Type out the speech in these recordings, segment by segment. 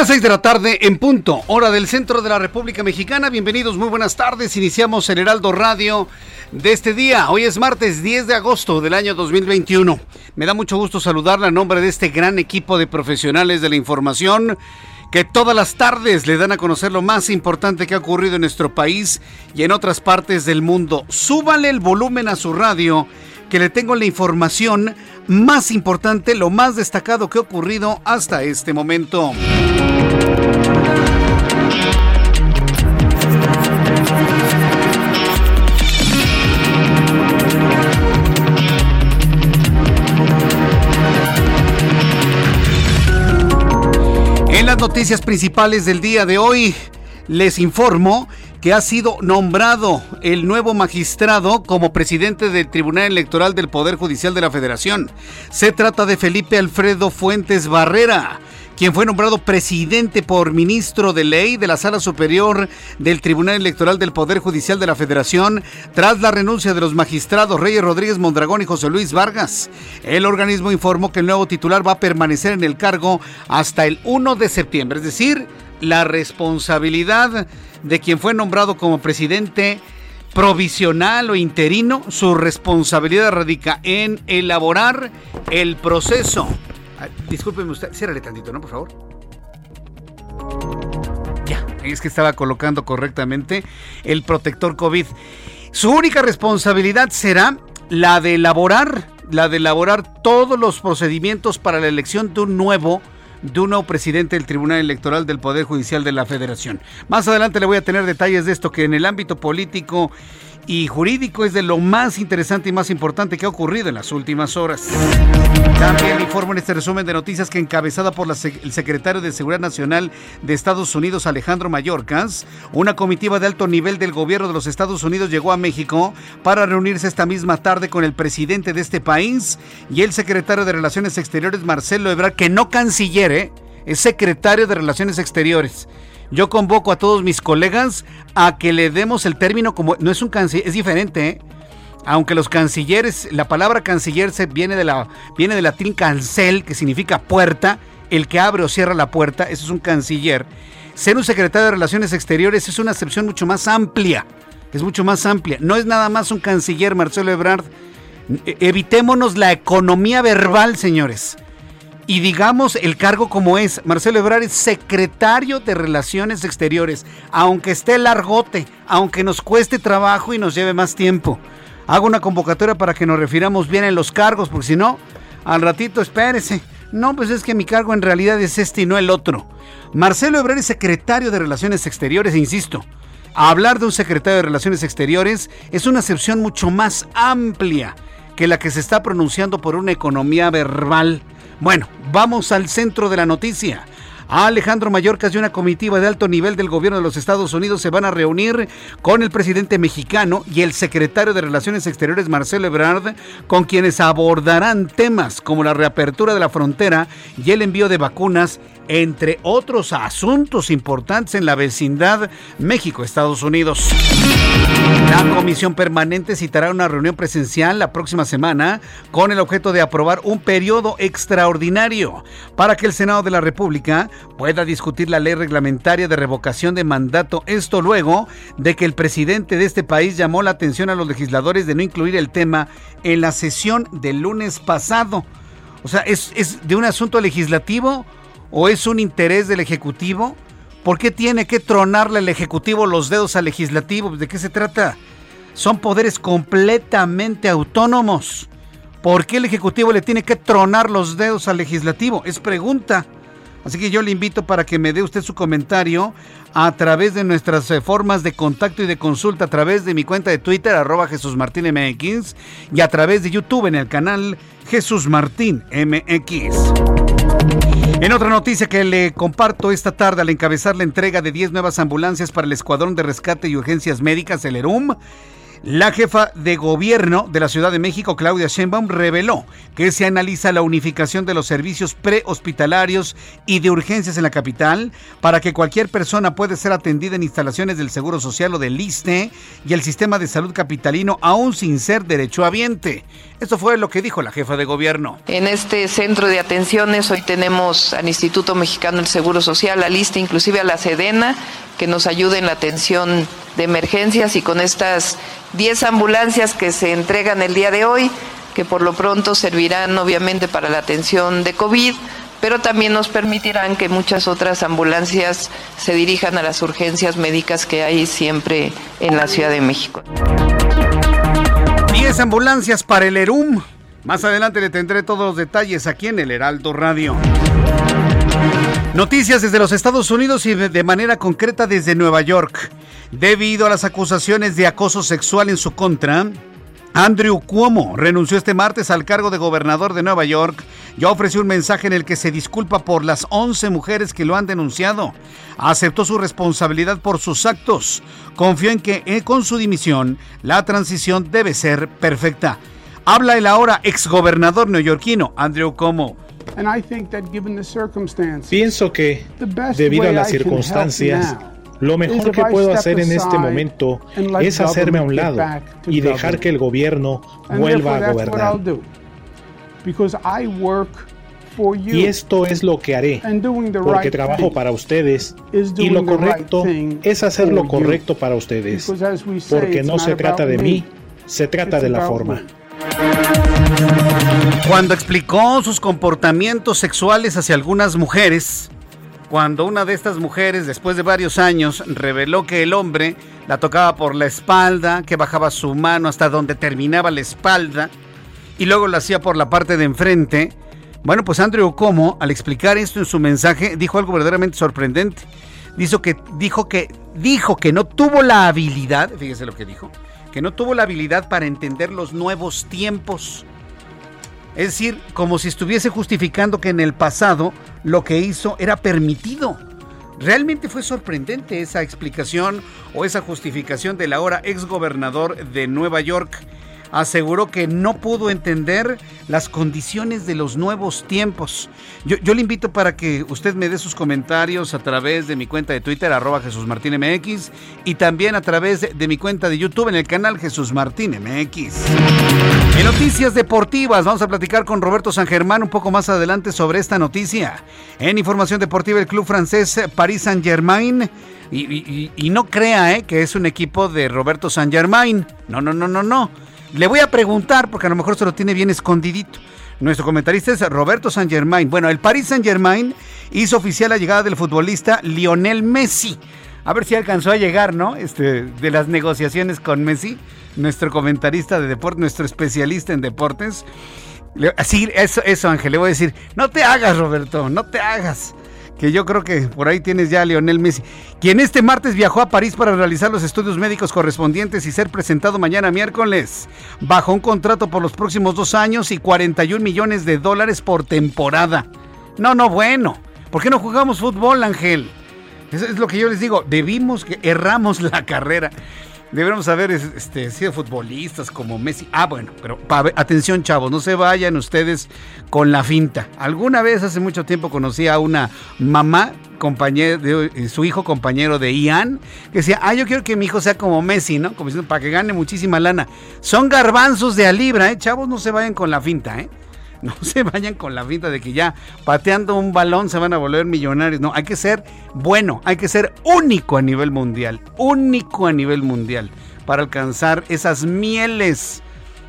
Las 6 de la tarde en punto, hora del centro de la República Mexicana. Bienvenidos, muy buenas tardes. Iniciamos el Heraldo Radio de este día. Hoy es martes 10 de agosto del año 2021. Me da mucho gusto saludarle a nombre de este gran equipo de profesionales de la información que todas las tardes le dan a conocer lo más importante que ha ocurrido en nuestro país y en otras partes del mundo. Súbale el volumen a su radio que le tengo la información más importante, lo más destacado que ha ocurrido hasta este momento. En las noticias principales del día de hoy, les informo que ha sido nombrado el nuevo magistrado como presidente del Tribunal Electoral del Poder Judicial de la Federación. Se trata de Felipe Alfredo Fuentes Barrera quien fue nombrado presidente por ministro de ley de la Sala Superior del Tribunal Electoral del Poder Judicial de la Federación, tras la renuncia de los magistrados Reyes Rodríguez Mondragón y José Luis Vargas. El organismo informó que el nuevo titular va a permanecer en el cargo hasta el 1 de septiembre, es decir, la responsabilidad de quien fue nombrado como presidente provisional o interino, su responsabilidad radica en elaborar el proceso. discúlpeme usted, ciérrale tantito, ¿no? Por favor. Ya, es que estaba colocando correctamente el protector COVID. Su única responsabilidad será la de elaborar, la de elaborar todos los procedimientos para la elección de un nuevo nuevo presidente del Tribunal Electoral del Poder Judicial de la Federación. Más adelante le voy a tener detalles de esto que en el ámbito político y jurídico es de lo más interesante y más importante que ha ocurrido en las últimas horas. También informo en este resumen de noticias que encabezada por el secretario de Seguridad Nacional de Estados Unidos, Alejandro Mayorkas, una comitiva de alto nivel del gobierno de los Estados Unidos llegó a México para reunirse esta misma tarde con el presidente de este país y el secretario de Relaciones Exteriores, Marcelo Ebrard, que no canciller, ¿eh? es secretario de Relaciones Exteriores yo convoco a todos mis colegas a que le demos el término como no es un canciller, es diferente, ¿eh? Aunque los cancilleres, la palabra canciller se viene de la viene del latín cancel, que significa puerta, el que abre o cierra la puerta, eso es un canciller. Ser un secretario de Relaciones Exteriores es una acepción mucho más amplia, es mucho más amplia. No es nada más un canciller, Marcelo Ebrard. E, evitémonos la economía verbal, señores y digamos el cargo como es. Marcelo Ebrard es secretario de Relaciones Exteriores, aunque esté largote, aunque nos cueste trabajo y nos lleve más tiempo. Hago una convocatoria para que nos refiramos bien en los cargos, porque si no, al ratito espérese. No, pues es que mi cargo en realidad es este y no el otro. Marcelo Ebrard es secretario de Relaciones Exteriores, e insisto, hablar de un secretario de Relaciones Exteriores es una acepción mucho más amplia que la que se está pronunciando por una economía verbal. Bueno, vamos al centro de la noticia. Alejandro Mayorkas y una comitiva de alto nivel del gobierno de los Estados Unidos se van a reunir con el presidente mexicano y el secretario de Relaciones Exteriores Marcelo Ebrard, con quienes abordarán temas como la reapertura de la frontera y el envío de vacunas entre otros asuntos importantes en la vecindad México-Estados Unidos. La comisión permanente citará una reunión presencial la próxima semana con el objeto de aprobar un periodo extraordinario para que el Senado de la República pueda discutir la ley reglamentaria de revocación de mandato. Esto luego de que el presidente de este país llamó la atención a los legisladores de no incluir el tema en la sesión del lunes pasado. O sea, ¿es, es de un asunto legislativo o es un interés del Ejecutivo? ¿Por qué tiene que tronarle el Ejecutivo los dedos al Legislativo? ¿De qué se trata? Son poderes completamente autónomos. ¿Por qué el Ejecutivo le tiene que tronar los dedos al Legislativo? Es pregunta. Así que yo le invito para que me dé usted su comentario a través de nuestras eh, formas de contacto y de consulta, a través de mi cuenta de Twitter, arroba Jesús Martín MX, y a través de YouTube en el canal Jesús Martín MX. En otra noticia que le comparto esta tarde al encabezar la entrega de 10 nuevas ambulancias para el Escuadrón de Rescate y Urgencias Médicas, el ERUM, la jefa de gobierno de la Ciudad de México, Claudia Sheinbaum, reveló que se analiza la unificación de los servicios prehospitalarios y de urgencias en la capital para que cualquier persona pueda ser atendida en instalaciones del Seguro Social o del ISTE y el sistema de salud capitalino aún sin ser derechohabiente. Esto fue lo que dijo la jefa de gobierno. En este centro de atenciones hoy tenemos al Instituto Mexicano del Seguro Social, al ISTE, inclusive a la SEDENA, que nos ayude en la atención de emergencias y con estas 10 ambulancias que se entregan el día de hoy, que por lo pronto servirán obviamente para la atención de COVID, pero también nos permitirán que muchas otras ambulancias se dirijan a las urgencias médicas que hay siempre en la Ciudad de México. 10 ambulancias para el ERUM. Más adelante le tendré todos los detalles aquí en el Heraldo Radio. Noticias desde los Estados Unidos y de manera concreta desde Nueva York. Debido a las acusaciones de acoso sexual en su contra, Andrew Cuomo renunció este martes al cargo de gobernador de Nueva York. Ya ofreció un mensaje en el que se disculpa por las 11 mujeres que lo han denunciado. Aceptó su responsabilidad por sus actos. Confió en que eh, con su dimisión la transición debe ser perfecta. Habla el ahora exgobernador neoyorquino Andrew Cuomo. Pienso que, debido a las circunstancias, lo mejor que puedo hacer en este momento es hacerme a un lado y dejar que el gobierno vuelva a gobernar. Y esto es lo que haré, porque trabajo para ustedes y lo correcto es hacer lo correcto para ustedes, porque no se trata de mí, se trata de la forma. Cuando explicó sus comportamientos sexuales hacia algunas mujeres, cuando una de estas mujeres, después de varios años, reveló que el hombre la tocaba por la espalda, que bajaba su mano hasta donde terminaba la espalda, y luego lo hacía por la parte de enfrente, bueno, pues Andrew Como, al explicar esto en su mensaje, dijo algo verdaderamente sorprendente. Dijo que, dijo que, dijo que no tuvo la habilidad, fíjese lo que dijo, que no tuvo la habilidad para entender los nuevos tiempos. Es decir, como si estuviese justificando que en el pasado lo que hizo era permitido. Realmente fue sorprendente esa explicación o esa justificación del ahora exgobernador de Nueva York aseguró que no pudo entender las condiciones de los nuevos tiempos. Yo, le invito para que usted me dé sus comentarios a través de mi cuenta de Twitter, arroba Jesús Martín MX, y también a través de, mi cuenta de YouTube en el canal Jesús Martín MX. En noticias deportivas, vamos a platicar con Roberto San Germán un poco más adelante sobre esta noticia. En información deportiva, el club francés Paris Saint Germain. Y, no crea eh, que es un equipo de Roberto San Germain. No, no, no, no, no le voy a preguntar, porque a lo mejor se lo tiene bien escondidito. Nuestro comentarista es Roberto San Germain. Bueno, el Paris Saint Germain hizo oficial la llegada del futbolista Lionel Messi. A ver si alcanzó a llegar, ¿no? Este, de las negociaciones con Messi, nuestro comentarista de deporte, nuestro especialista en deportes. Así, eso, eso, Ángel, le voy a decir, no te hagas, Roberto, no te hagas que yo creo que por ahí tienes ya a Lionel Messi, quien este martes viajó a París para realizar los estudios médicos correspondientes y ser presentado mañana miércoles, bajo un contrato por los próximos dos años y 41 millones de dólares por temporada. No, no, bueno. ¿Por qué no jugamos fútbol, Ángel? Eso es lo que yo les digo. Debimos que erramos la carrera. Deberíamos haber este, sido futbolistas como Messi. Ah, bueno, pero atención, chavos, no se vayan ustedes con la finta. Alguna vez hace mucho tiempo conocí a una mamá compañero eh, su hijo compañero de Ian que decía, ah, yo quiero que mi hijo sea como Messi, ¿no? Como diciendo, para que gane muchísima lana. Son garbanzos de a libra, ¿eh? Chavos, no se vayan con la finta, ¿eh? No se vayan con la finta de que ya pateando un balón se van a volver millonarios. No, hay que ser bueno, hay que ser único a nivel mundial, único a nivel mundial para alcanzar esas mieles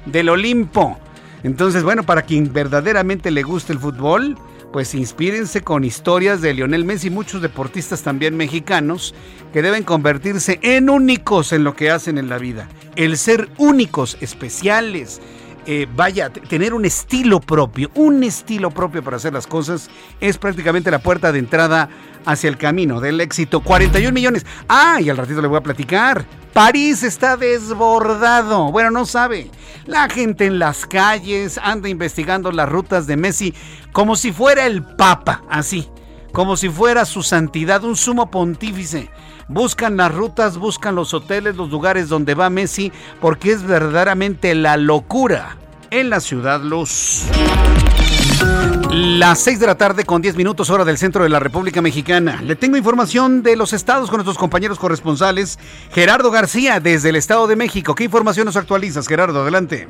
del Olimpo. Entonces, bueno, para quien verdaderamente le guste el fútbol, pues inspírense con historias de Lionel Messi y muchos deportistas también mexicanos que deben convertirse en únicos en lo que hacen en la vida. El ser únicos, especiales, eh, vaya, tener un estilo propio, un estilo propio para hacer las cosas, es prácticamente la puerta de entrada hacia el camino del éxito. 41 millones. Ah, y al ratito le voy a platicar. París está desbordado. Bueno, no sabe. La gente en las calles anda investigando las rutas de Messi como si fuera el Papa, así. Como si fuera su santidad, un sumo pontífice. Buscan las rutas, buscan los hoteles, los lugares donde va Messi, porque es verdaderamente la locura en la ciudad luz. Las 6 de la tarde con 10 minutos hora del centro de la República Mexicana. Le tengo información de los estados con nuestros compañeros corresponsales. Gerardo García desde el Estado de México. ¿Qué información nos actualizas, Gerardo? Adelante.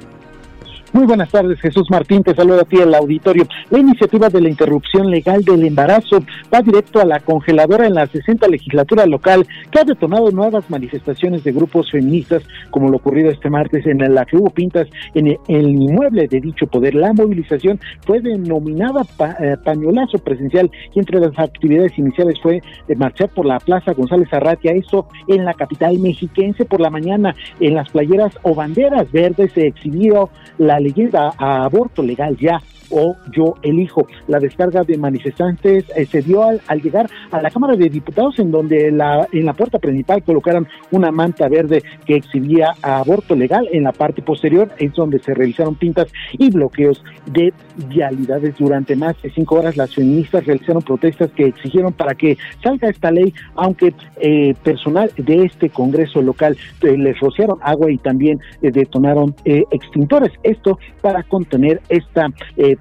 Muy buenas tardes, Jesús Martín, te saludo a ti el auditorio. La iniciativa de la interrupción legal del embarazo va directo a la congeladora en la 60 legislatura local, que ha detonado nuevas manifestaciones de grupos feministas, como lo ocurrido este martes en la que hubo pintas en el, inmueble de dicho poder. La movilización fue denominada eh, pañolazo presencial y entre las actividades iniciales fue eh, marchar por la Plaza González Arratia, eso en la capital mexiquense por la mañana, en las playeras o banderas verdes se exhibió la leyenda a aborto legal ya o yo elijo. La descarga de manifestantes eh, se dio al, llegar a la Cámara de Diputados en donde la, en la puerta principal colocaron una manta verde que exhibía aborto legal. En la parte posterior es donde se realizaron pintas y bloqueos de vialidades. Durante más de cinco horas las feministas realizaron protestas que exigieron para que salga esta ley, aunque eh, personal de este Congreso local eh, les rociaron agua y también detonaron extintores. Esto para contener esta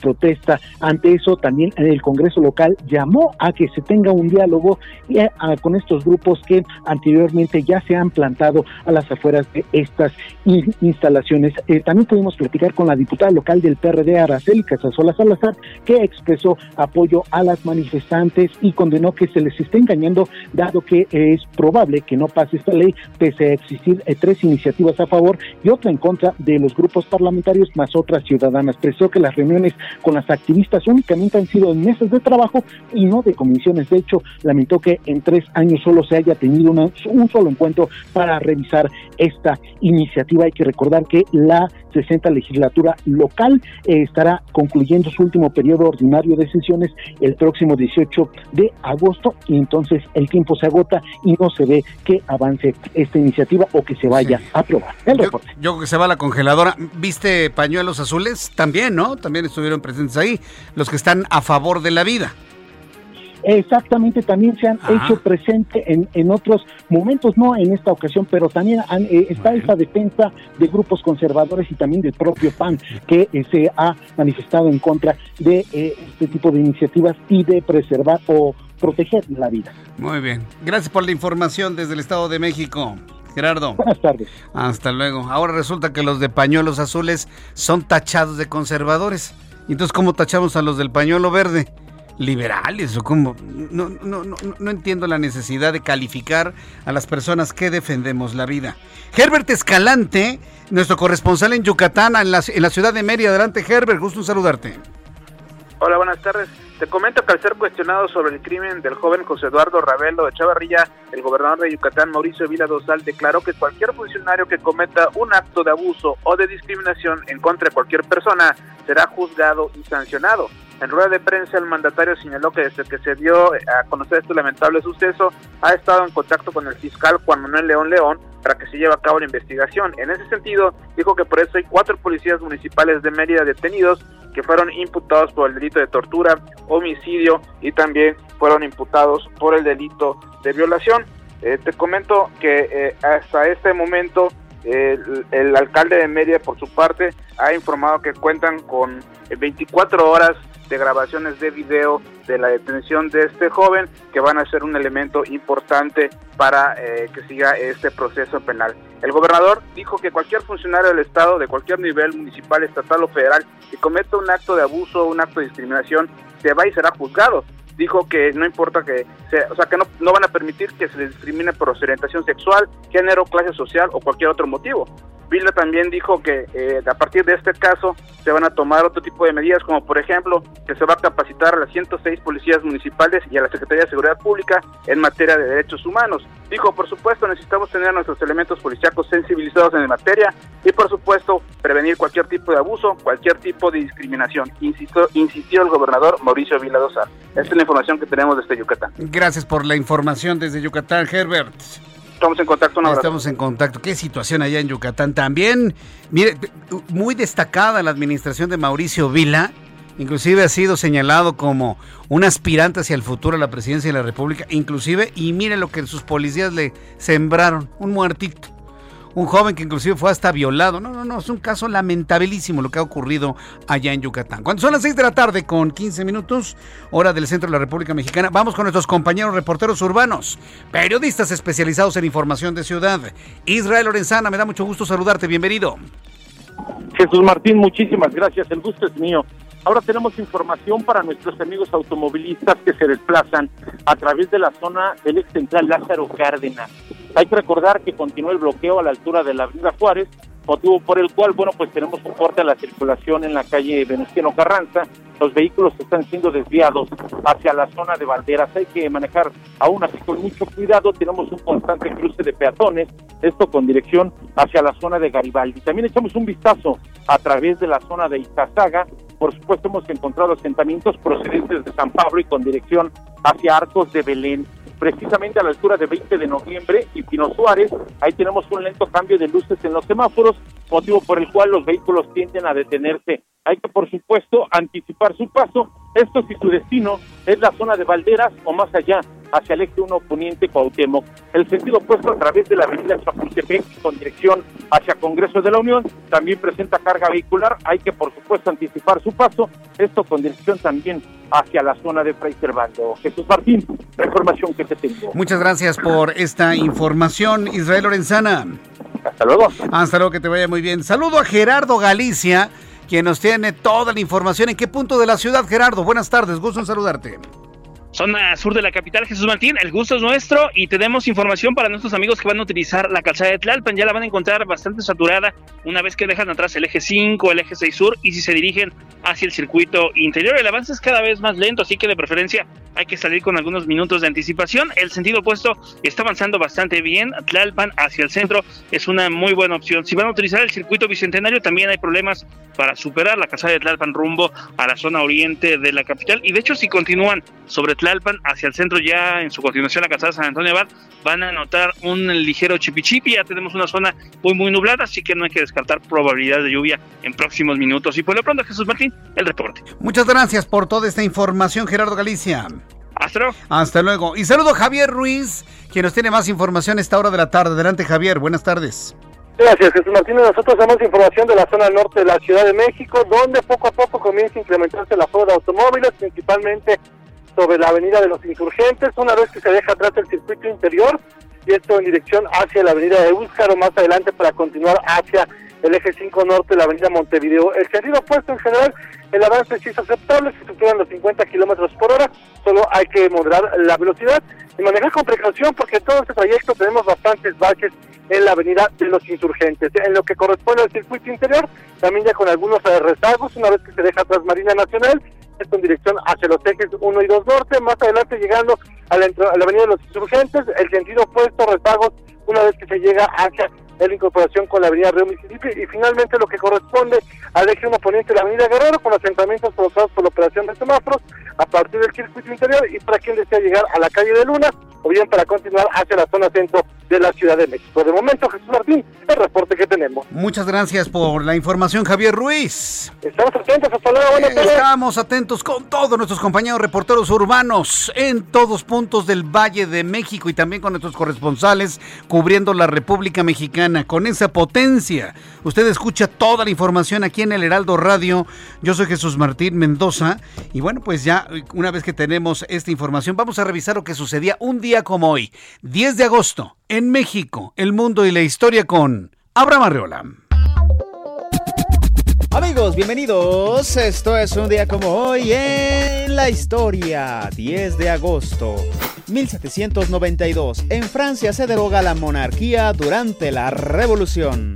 protesta. Ante eso, también el Congreso local llamó a que se tenga un diálogo con estos grupos que anteriormente ya se han plantado a las afueras de estas instalaciones. Eh, también pudimos platicar con la diputada local del PRD, Araceli Casasola Salazar, que expresó apoyo a las manifestantes y condenó que se les esté engañando, dado que es probable que no pase esta ley, pese a existir eh, tres iniciativas a favor y otra en contra de los grupos parlamentarios, más otras ciudadanas. Expresó que las reuniones con las activistas únicamente han sido en meses de trabajo y no de comisiones. De hecho, lamentó que en tres años solo se haya tenido un solo encuentro para revisar esta iniciativa. Hay que recordar que la 60 legislatura local eh, estará concluyendo su último periodo ordinario de sesiones el próximo 18 de agosto y entonces el tiempo se agota y no se ve que avance esta iniciativa o que se vaya a aprobar. El yo, reporte. yo creo que se va a la congeladora. ¿Viste pañuelos azules? También, ¿no? También estuvieron presentes ahí los que están a favor de la vida. Exactamente, también se han hecho presente en, en otros momentos, no en esta ocasión, pero también eh, está esa defensa de grupos conservadores y también del propio PAN que eh, se ha manifestado en contra de eh, este tipo de iniciativas y de preservar o proteger la vida. Muy bien, gracias por la información desde el Estado de México. Gerardo. Buenas tardes. Hasta luego. Ahora resulta que los de pañuelos azules son tachados de conservadores. Entonces, ¿cómo tachamos a los del pañuelo verde? Liberales o como no, no, no, no, entiendo la necesidad de calificar a las personas que defendemos la vida. Herbert Escalante, nuestro corresponsal en Yucatán, en la, en la ciudad de Mérida. Adelante, Herbert, gusto en saludarte. Hola, buenas tardes. Te comento que al ser cuestionado sobre el crimen del joven José Eduardo Ravelo de Chavarrilla, el gobernador de Yucatán, Mauricio Vila Dosal, declaró que cualquier funcionario que cometa un acto de abuso o de discriminación en contra de cualquier persona será juzgado y sancionado. En rueda de prensa, el mandatario señaló que desde que se dio a conocer este lamentable suceso, ha estado en contacto con el fiscal Juan Manuel León León para que se lleve a cabo la investigación. En ese sentido, dijo que por eso hay cuatro policías municipales de Mérida detenidos que fueron imputados por el delito de tortura, homicidio y también fueron imputados por el delito de violación. Eh, te comento que eh, hasta este momento el, alcalde de Mérida, por su parte, ha informado que cuentan con 24 horas de grabaciones de video de la detención de este joven que van a ser un elemento importante para eh, que siga este proceso penal. El gobernador dijo que cualquier funcionario del Estado, de cualquier nivel municipal, estatal o federal, que cometa un acto de abuso un acto de discriminación, se va y será juzgado dijo que no importa que sea, o sea, que no, no van a permitir que se les discrimine por orientación sexual, género, clase social o cualquier otro motivo. Vila también dijo que eh, a partir de este caso se van a tomar otro tipo de medidas, como por ejemplo que se va a capacitar a las 106 policías municipales y a la Secretaría de Seguridad Pública en materia de derechos humanos. Dijo, por supuesto, necesitamos tener a nuestros elementos policíacos sensibilizados en la materia y, por supuesto, prevenir cualquier tipo de abuso, cualquier tipo de discriminación. Insistió, insistió el gobernador Mauricio Vila Esta es la información que tenemos desde Yucatán. Gracias por la información desde Yucatán, Herbert. Estamos en contacto. Estamos en contacto. Qué situación allá en Yucatán también. Mire, muy destacada la administración de Mauricio Vila. Inclusive ha sido señalado como un aspirante hacia el futuro a la presidencia de la República. Inclusive, y mire lo que sus policías le sembraron, un muertito un joven que inclusive fue hasta violado. No, no, no, es un caso lamentabilísimo lo que ha ocurrido allá en Yucatán. Cuando son las 6 de la tarde con 15 minutos, hora del centro de la República Mexicana, vamos con nuestros compañeros reporteros urbanos, periodistas especializados en información de ciudad. Israel Lorenzana, me da mucho gusto saludarte, bienvenido. Jesús Martín, muchísimas gracias, el gusto es mío. Ahora tenemos información para nuestros amigos automovilistas que se desplazan a través de la zona del ex central Lázaro Cárdenas. Hay que recordar que continúa el bloqueo a la altura de la Avenida Juárez, motivo por el cual, bueno, pues tenemos un corte a la circulación en la calle Venustiano Carranza. Los vehículos están siendo desviados hacia la zona de Valderas. Hay que manejar aún así con mucho cuidado. Tenemos un constante cruce de peatones, esto con dirección hacia la zona de Garibaldi. También echamos un vistazo a través de la zona de Izazaga. Por supuesto, hemos encontrado asentamientos procedentes de San Pablo y con dirección hacia Arcos de Belén precisamente a la altura de 20 de noviembre y Pino Suárez. Ahí tenemos un lento cambio de luces en los semáforos, motivo por el cual los vehículos tienden a detenerse. Hay que, por supuesto, anticipar su paso. Esto si su destino es la zona de Valderas o más allá, hacia el eje 1 poniente Cuauhtémoc. El sentido opuesto a través de la avenida Chapultepec con dirección hacia Congreso de la Unión también presenta carga vehicular. Hay que, por supuesto, anticipar su paso. Esto con dirección también hacia la zona de Fray Servando. Jesús Martín, la información que te tengo. Muchas gracias por esta información, Israel Lorenzana. Hasta luego. Hasta luego, que te vaya muy bien. Saludo a Gerardo Galicia, quien nos tiene toda la información. ¿En qué punto de la ciudad, Gerardo? Buenas tardes, gusto en saludarte. Zona sur de la capital, Jesús Martín, el gusto es nuestro y tenemos información para nuestros amigos que van a utilizar la calzada de Tlalpan. Ya la van a encontrar bastante saturada una vez que dejan atrás el eje 5, el eje 6 sur y si se dirigen hacia el circuito interior. El avance es cada vez más lento, así que de preferencia hay que salir con algunos minutos de anticipación. El sentido opuesto está avanzando bastante bien. Tlalpan hacia el centro es una muy buena opción. Si van a utilizar el circuito bicentenario, también hay problemas para superar la calzada de Tlalpan rumbo a la zona oriente de la capital. Y de hecho, si continúan sobre Tlalpan hacia el centro ya en su continuación la calzada San Antonio Abad, van a notar un ligero chipichipi, ya tenemos una zona muy muy nublada, así que no hay que descartar probabilidad de lluvia en próximos minutos. Y por lo pronto, Jesús Martín, el reporte. Muchas gracias por toda esta información, Gerardo Galicia. Hasta luego. Hasta luego. Y saludo a Javier Ruiz, quien nos tiene más información a esta hora de la tarde. Adelante, Javier. Buenas tardes. Gracias, Jesús Martínez. Nosotros damos información de la zona norte de la Ciudad de México, donde poco a poco comienza a incrementarse la flota de automóviles, principalmente sobre la avenida de los insurgentes, una vez que se deja atrás el circuito interior, y esto en dirección hacia la avenida de Búscaro, más adelante para continuar hacia el eje 5 norte la avenida Montevideo. El sentido opuesto en general, el avance sí es aceptable, se superan los 50 kilómetros por hora, solo hay que moderar la velocidad y manejar con precaución porque todo este trayecto tenemos bastantes baches en la avenida de los insurgentes. En lo que corresponde al circuito interior, también ya con algunos rezagos, una vez que se deja atrás Marina Nacional, en dirección hacia los ejes 1 y 2 norte, más adelante llegando a la, avenida de los insurgentes, el sentido opuesto, rezagos, una vez que se llega hacia la incorporación con la avenida Río Mississippi y finalmente lo que corresponde al eje 1 poniente de la avenida Guerrero con asentamientos provocados por la operación de semáforos a partir del circuito interior y para quien desea llegar a la calle de Luna o bien para continuar hacia la zona centro de la Ciudad de México. De momento, Jesús Martín, el reporte que tenemos. Muchas gracias por la información, Javier Ruiz. Estamos atentos, hasta luego, buenas tardes. Estamos atentos con todos nuestros compañeros reporteros urbanos en todos puntos del Valle de México y también con nuestros corresponsales cubriendo la República Mexicana con esa potencia. Usted escucha toda la información aquí en el Heraldo Radio. Yo soy Jesús Martín Mendoza y bueno, pues ya una vez que tenemos esta información, vamos a revisar lo que sucedía un día como hoy, 10 de agosto en México, el mundo y la historia con Abraham Arreola. Amigos, bienvenidos. Esto es un día como hoy en la historia. 10 de agosto 1792. En Francia se deroga la monarquía durante la Revolución.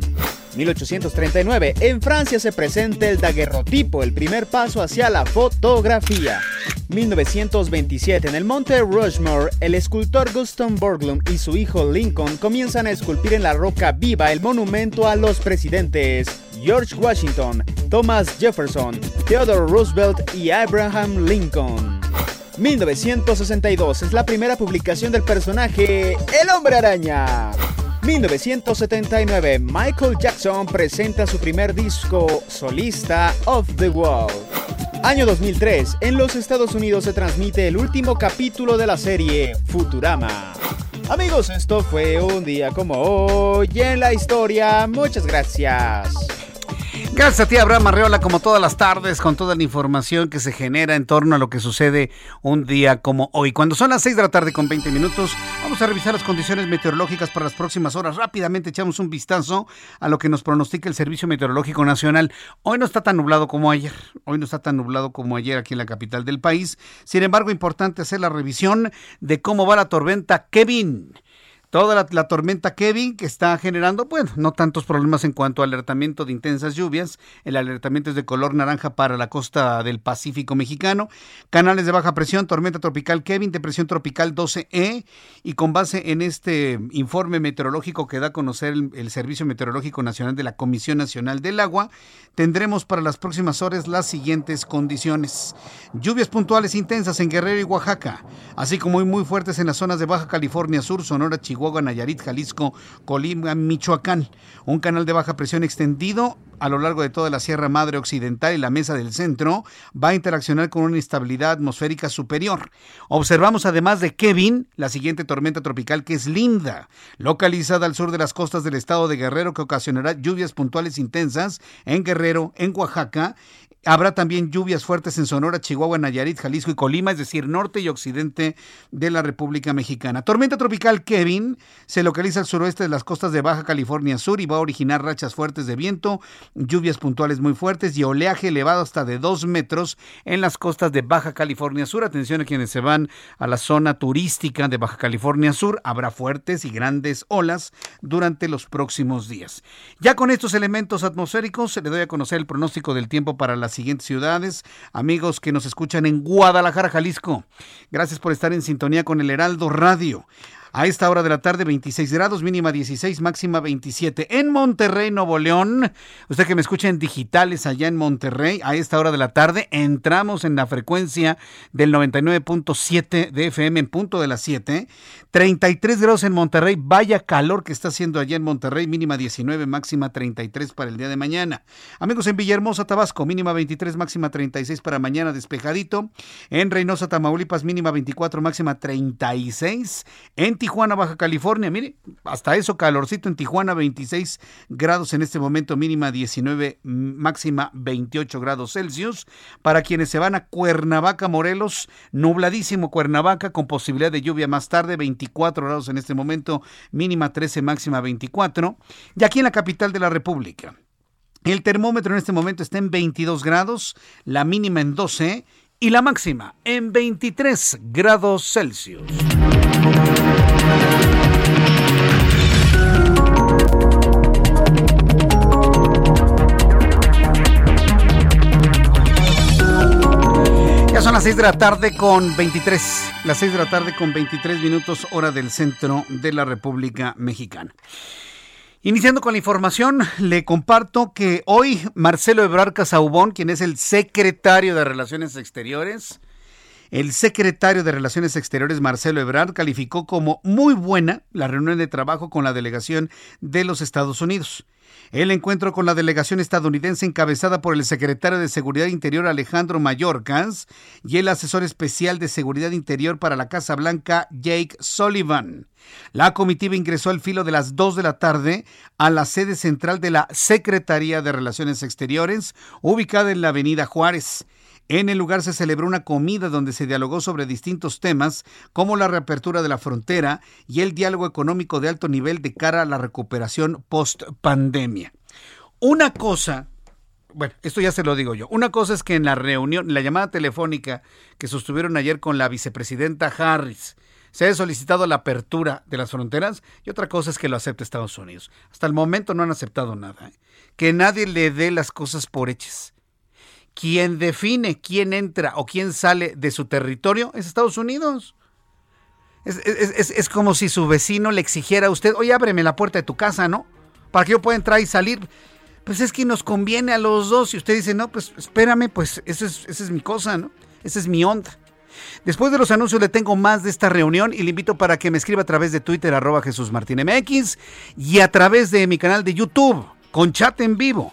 1839. En Francia se presenta el daguerrotipo, el primer paso hacia la fotografía. 1927. En el monte Rushmore, el escultor Gustav Borglum y su hijo Lincoln comienzan a esculpir en la roca viva el monumento a los presidentes George Washington, Thomas Jefferson, Theodore Roosevelt y Abraham Lincoln. 1962 es la primera publicación del personaje El Hombre Araña. 1979, Michael Jackson presenta su primer disco solista Of the Wall. Año 2003, en los Estados Unidos se transmite el último capítulo de la serie Futurama. Amigos, esto fue un día como hoy en la historia. Muchas gracias. Gracias a ti, Abraham Arreola, como todas las tardes, con toda la información que se genera en torno a lo que sucede un día como hoy. Cuando son las 6 de la tarde con 20 minutos, vamos a revisar las condiciones meteorológicas para las próximas horas. Rápidamente echamos un vistazo a lo que nos pronostica el Servicio Meteorológico Nacional. Hoy no está tan nublado como ayer. Hoy no está tan nublado como ayer aquí en la capital del país. Sin embargo, importante hacer la revisión de cómo va la tormenta Kevin toda la, tormenta Kevin que está generando, bueno, no tantos problemas en cuanto al alertamiento de intensas lluvias. El alertamiento es de color naranja para la costa del Pacífico mexicano. Canales de baja presión, tormenta tropical Kevin, depresión tropical 12E. Y con base en este informe meteorológico que da a conocer el, Servicio Meteorológico Nacional de la Comisión Nacional del Agua, tendremos para las próximas horas las siguientes condiciones. Lluvias puntuales intensas en Guerrero y Oaxaca, así como muy, muy fuertes en las zonas de Baja California Sur, Sonora, Chihuahua Chihuahua, Nayarit, Jalisco, Colima, Michoacán. Un canal de baja presión extendido a lo largo de toda la Sierra Madre Occidental y la Mesa del Centro va a interaccionar con una instabilidad atmosférica superior. Observamos además de Kevin, la siguiente tormenta tropical que es Linda, localizada al sur de las costas del estado de Guerrero que ocasionará lluvias puntuales intensas en Guerrero, en Oaxaca Habrá también lluvias fuertes en Sonora, Chihuahua, Nayarit, Jalisco y Colima, es decir, norte y occidente de la República Mexicana. Tormenta tropical Kevin se localiza al suroeste de las costas de Baja California Sur y va a originar rachas fuertes de viento, lluvias puntuales muy fuertes y oleaje elevado hasta de 2 metros en las costas de Baja California Sur. Atención a quienes se van a la zona turística de Baja California Sur. Habrá fuertes y grandes olas durante los próximos días. Ya con estos elementos atmosféricos le doy a conocer el pronóstico del tiempo para las siguientes ciudades. Amigos que nos escuchan en Guadalajara, Jalisco. Gracias por estar en sintonía con el Heraldo Radio. A esta hora de la tarde, 26 grados, mínima 16, máxima 27. En Monterrey, Nuevo León, usted que me escucha en digitales allá en Monterrey, a esta hora de la tarde, entramos en la frecuencia del 99.7 de FM en punto de las 7. 33 grados en Monterrey, vaya calor que está haciendo allá en Monterrey, mínima 19, máxima 33 para el día de mañana. Amigos en Villahermosa, Tabasco, mínima 23, máxima 36 para mañana, despejadito. En Reynosa, Tamaulipas, mínima 24, máxima 36. En Tijuana, Baja California. Mire, hasta eso calorcito en Tijuana, 26 grados en este momento, mínima 19, máxima 28 grados Celsius. Para quienes se van a Cuernavaca, Morelos, nubladísimo Cuernavaca con posibilidad de lluvia más tarde, 24 grados en este momento, mínima 13, máxima 24. Y aquí en la capital de la República. El termómetro en este momento está en 22 grados, la mínima en 12 y la máxima en 23 grados Celsius. Las 6 de la tarde con 23, las 6 de la tarde con 23 minutos hora del centro de la República Mexicana. Iniciando con la información, le comparto que hoy Marcelo Ebrard Casaubón, quien es el secretario de Relaciones Exteriores, el secretario de Relaciones Exteriores, Marcelo Ebrard, calificó como muy buena la reunión de trabajo con la delegación de los Estados Unidos. El encuentro con la delegación estadounidense encabezada por el secretario de Seguridad Interior Alejandro Mayorkas y el asesor especial de Seguridad Interior para la Casa Blanca Jake Sullivan. La comitiva ingresó al filo de las 2 de la tarde a la sede central de la Secretaría de Relaciones Exteriores, ubicada en la Avenida Juárez. En el lugar se celebró una comida donde se dialogó sobre distintos temas como la reapertura de la frontera y el diálogo económico de alto nivel de cara a la recuperación post pandemia. Una cosa, bueno, esto ya se lo digo yo, una cosa es que en la reunión, la llamada telefónica que sostuvieron ayer con la vicepresidenta Harris, se haya solicitado la apertura de las fronteras y otra cosa es que lo acepte Estados Unidos. Hasta el momento no han aceptado nada. ¿eh? Que nadie le dé las cosas por hechas quien define quién entra o quién sale de su territorio es Estados Unidos. Es, como si su vecino le exigiera a usted, oye, ábreme la puerta de tu casa, ¿no? Para que yo pueda entrar y salir. Pues es que nos conviene a los dos. Y usted dice, no, pues espérame, pues esa es, esa es mi cosa, ¿no? Esa es mi onda. Después de los anuncios le tengo más de esta reunión y le invito para que me escriba a través de Twitter arroba Jesús Martín MX y a través de mi canal de YouTube con chat en vivo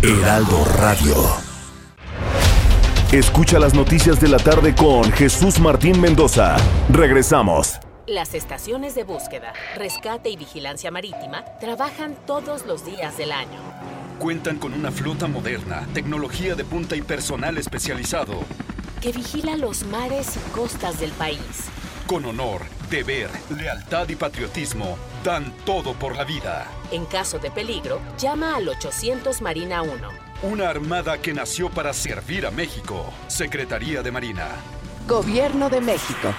Heraldo Radio. Escucha las noticias de la tarde con Jesús Martín Mendoza. Regresamos. Las estaciones de búsqueda, rescate y vigilancia marítima trabajan todos los días del año. Cuentan con una flota moderna, tecnología de punta y personal especializado. Que vigila los mares y costas del país. Con honor, deber, lealtad y patriotismo, dan todo por la vida. En caso de peligro, llama al 800 Marina 1. Una armada que nació para servir a México. Secretaría de Marina. Gobierno de México.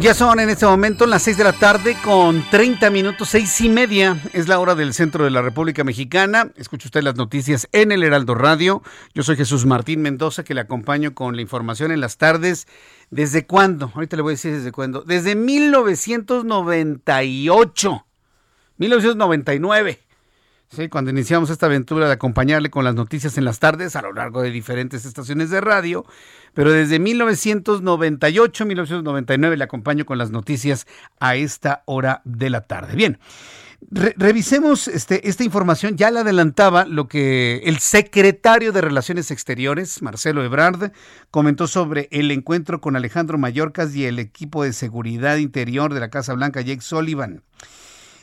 Ya son en este momento las 6 de la tarde con 30 minutos, seis y media. Es la hora del centro de la República Mexicana. Escucha usted las noticias en el Heraldo Radio. Yo soy Jesús Martín Mendoza, que le acompaño con la información en las tardes. ¿Desde cuándo? Ahorita le voy a decir desde cuándo. Desde 1998. 1999. Sí, cuando iniciamos esta aventura de acompañarle con las noticias en las tardes a lo largo de diferentes estaciones de radio, pero desde 1998, 1999 le acompaño con las noticias a esta hora de la tarde. Bien. revisemos este, esta información. Ya le adelantaba lo que el secretario de Relaciones Exteriores, Marcelo Ebrard, comentó sobre el encuentro con Alejandro Mayorkas y el equipo de seguridad interior de la Casa Blanca, Jake Sullivan.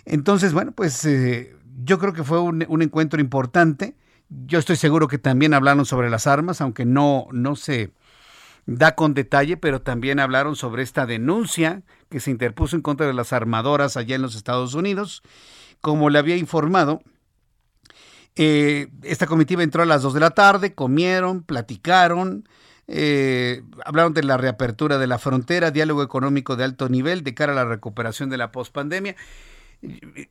Entonces, bueno, pues eh, yo creo que fue un, encuentro importante. Yo estoy seguro que también hablaron sobre las armas, aunque no, no se da con detalle, pero también hablaron sobre esta denuncia que se interpuso en contra de las armadoras allá en los Estados Unidos. Como le había informado, eh, esta comitiva entró a las 2 de la tarde, comieron, platicaron, eh, hablaron de la reapertura de la frontera, diálogo económico de alto nivel de cara a la recuperación de la pospandemia.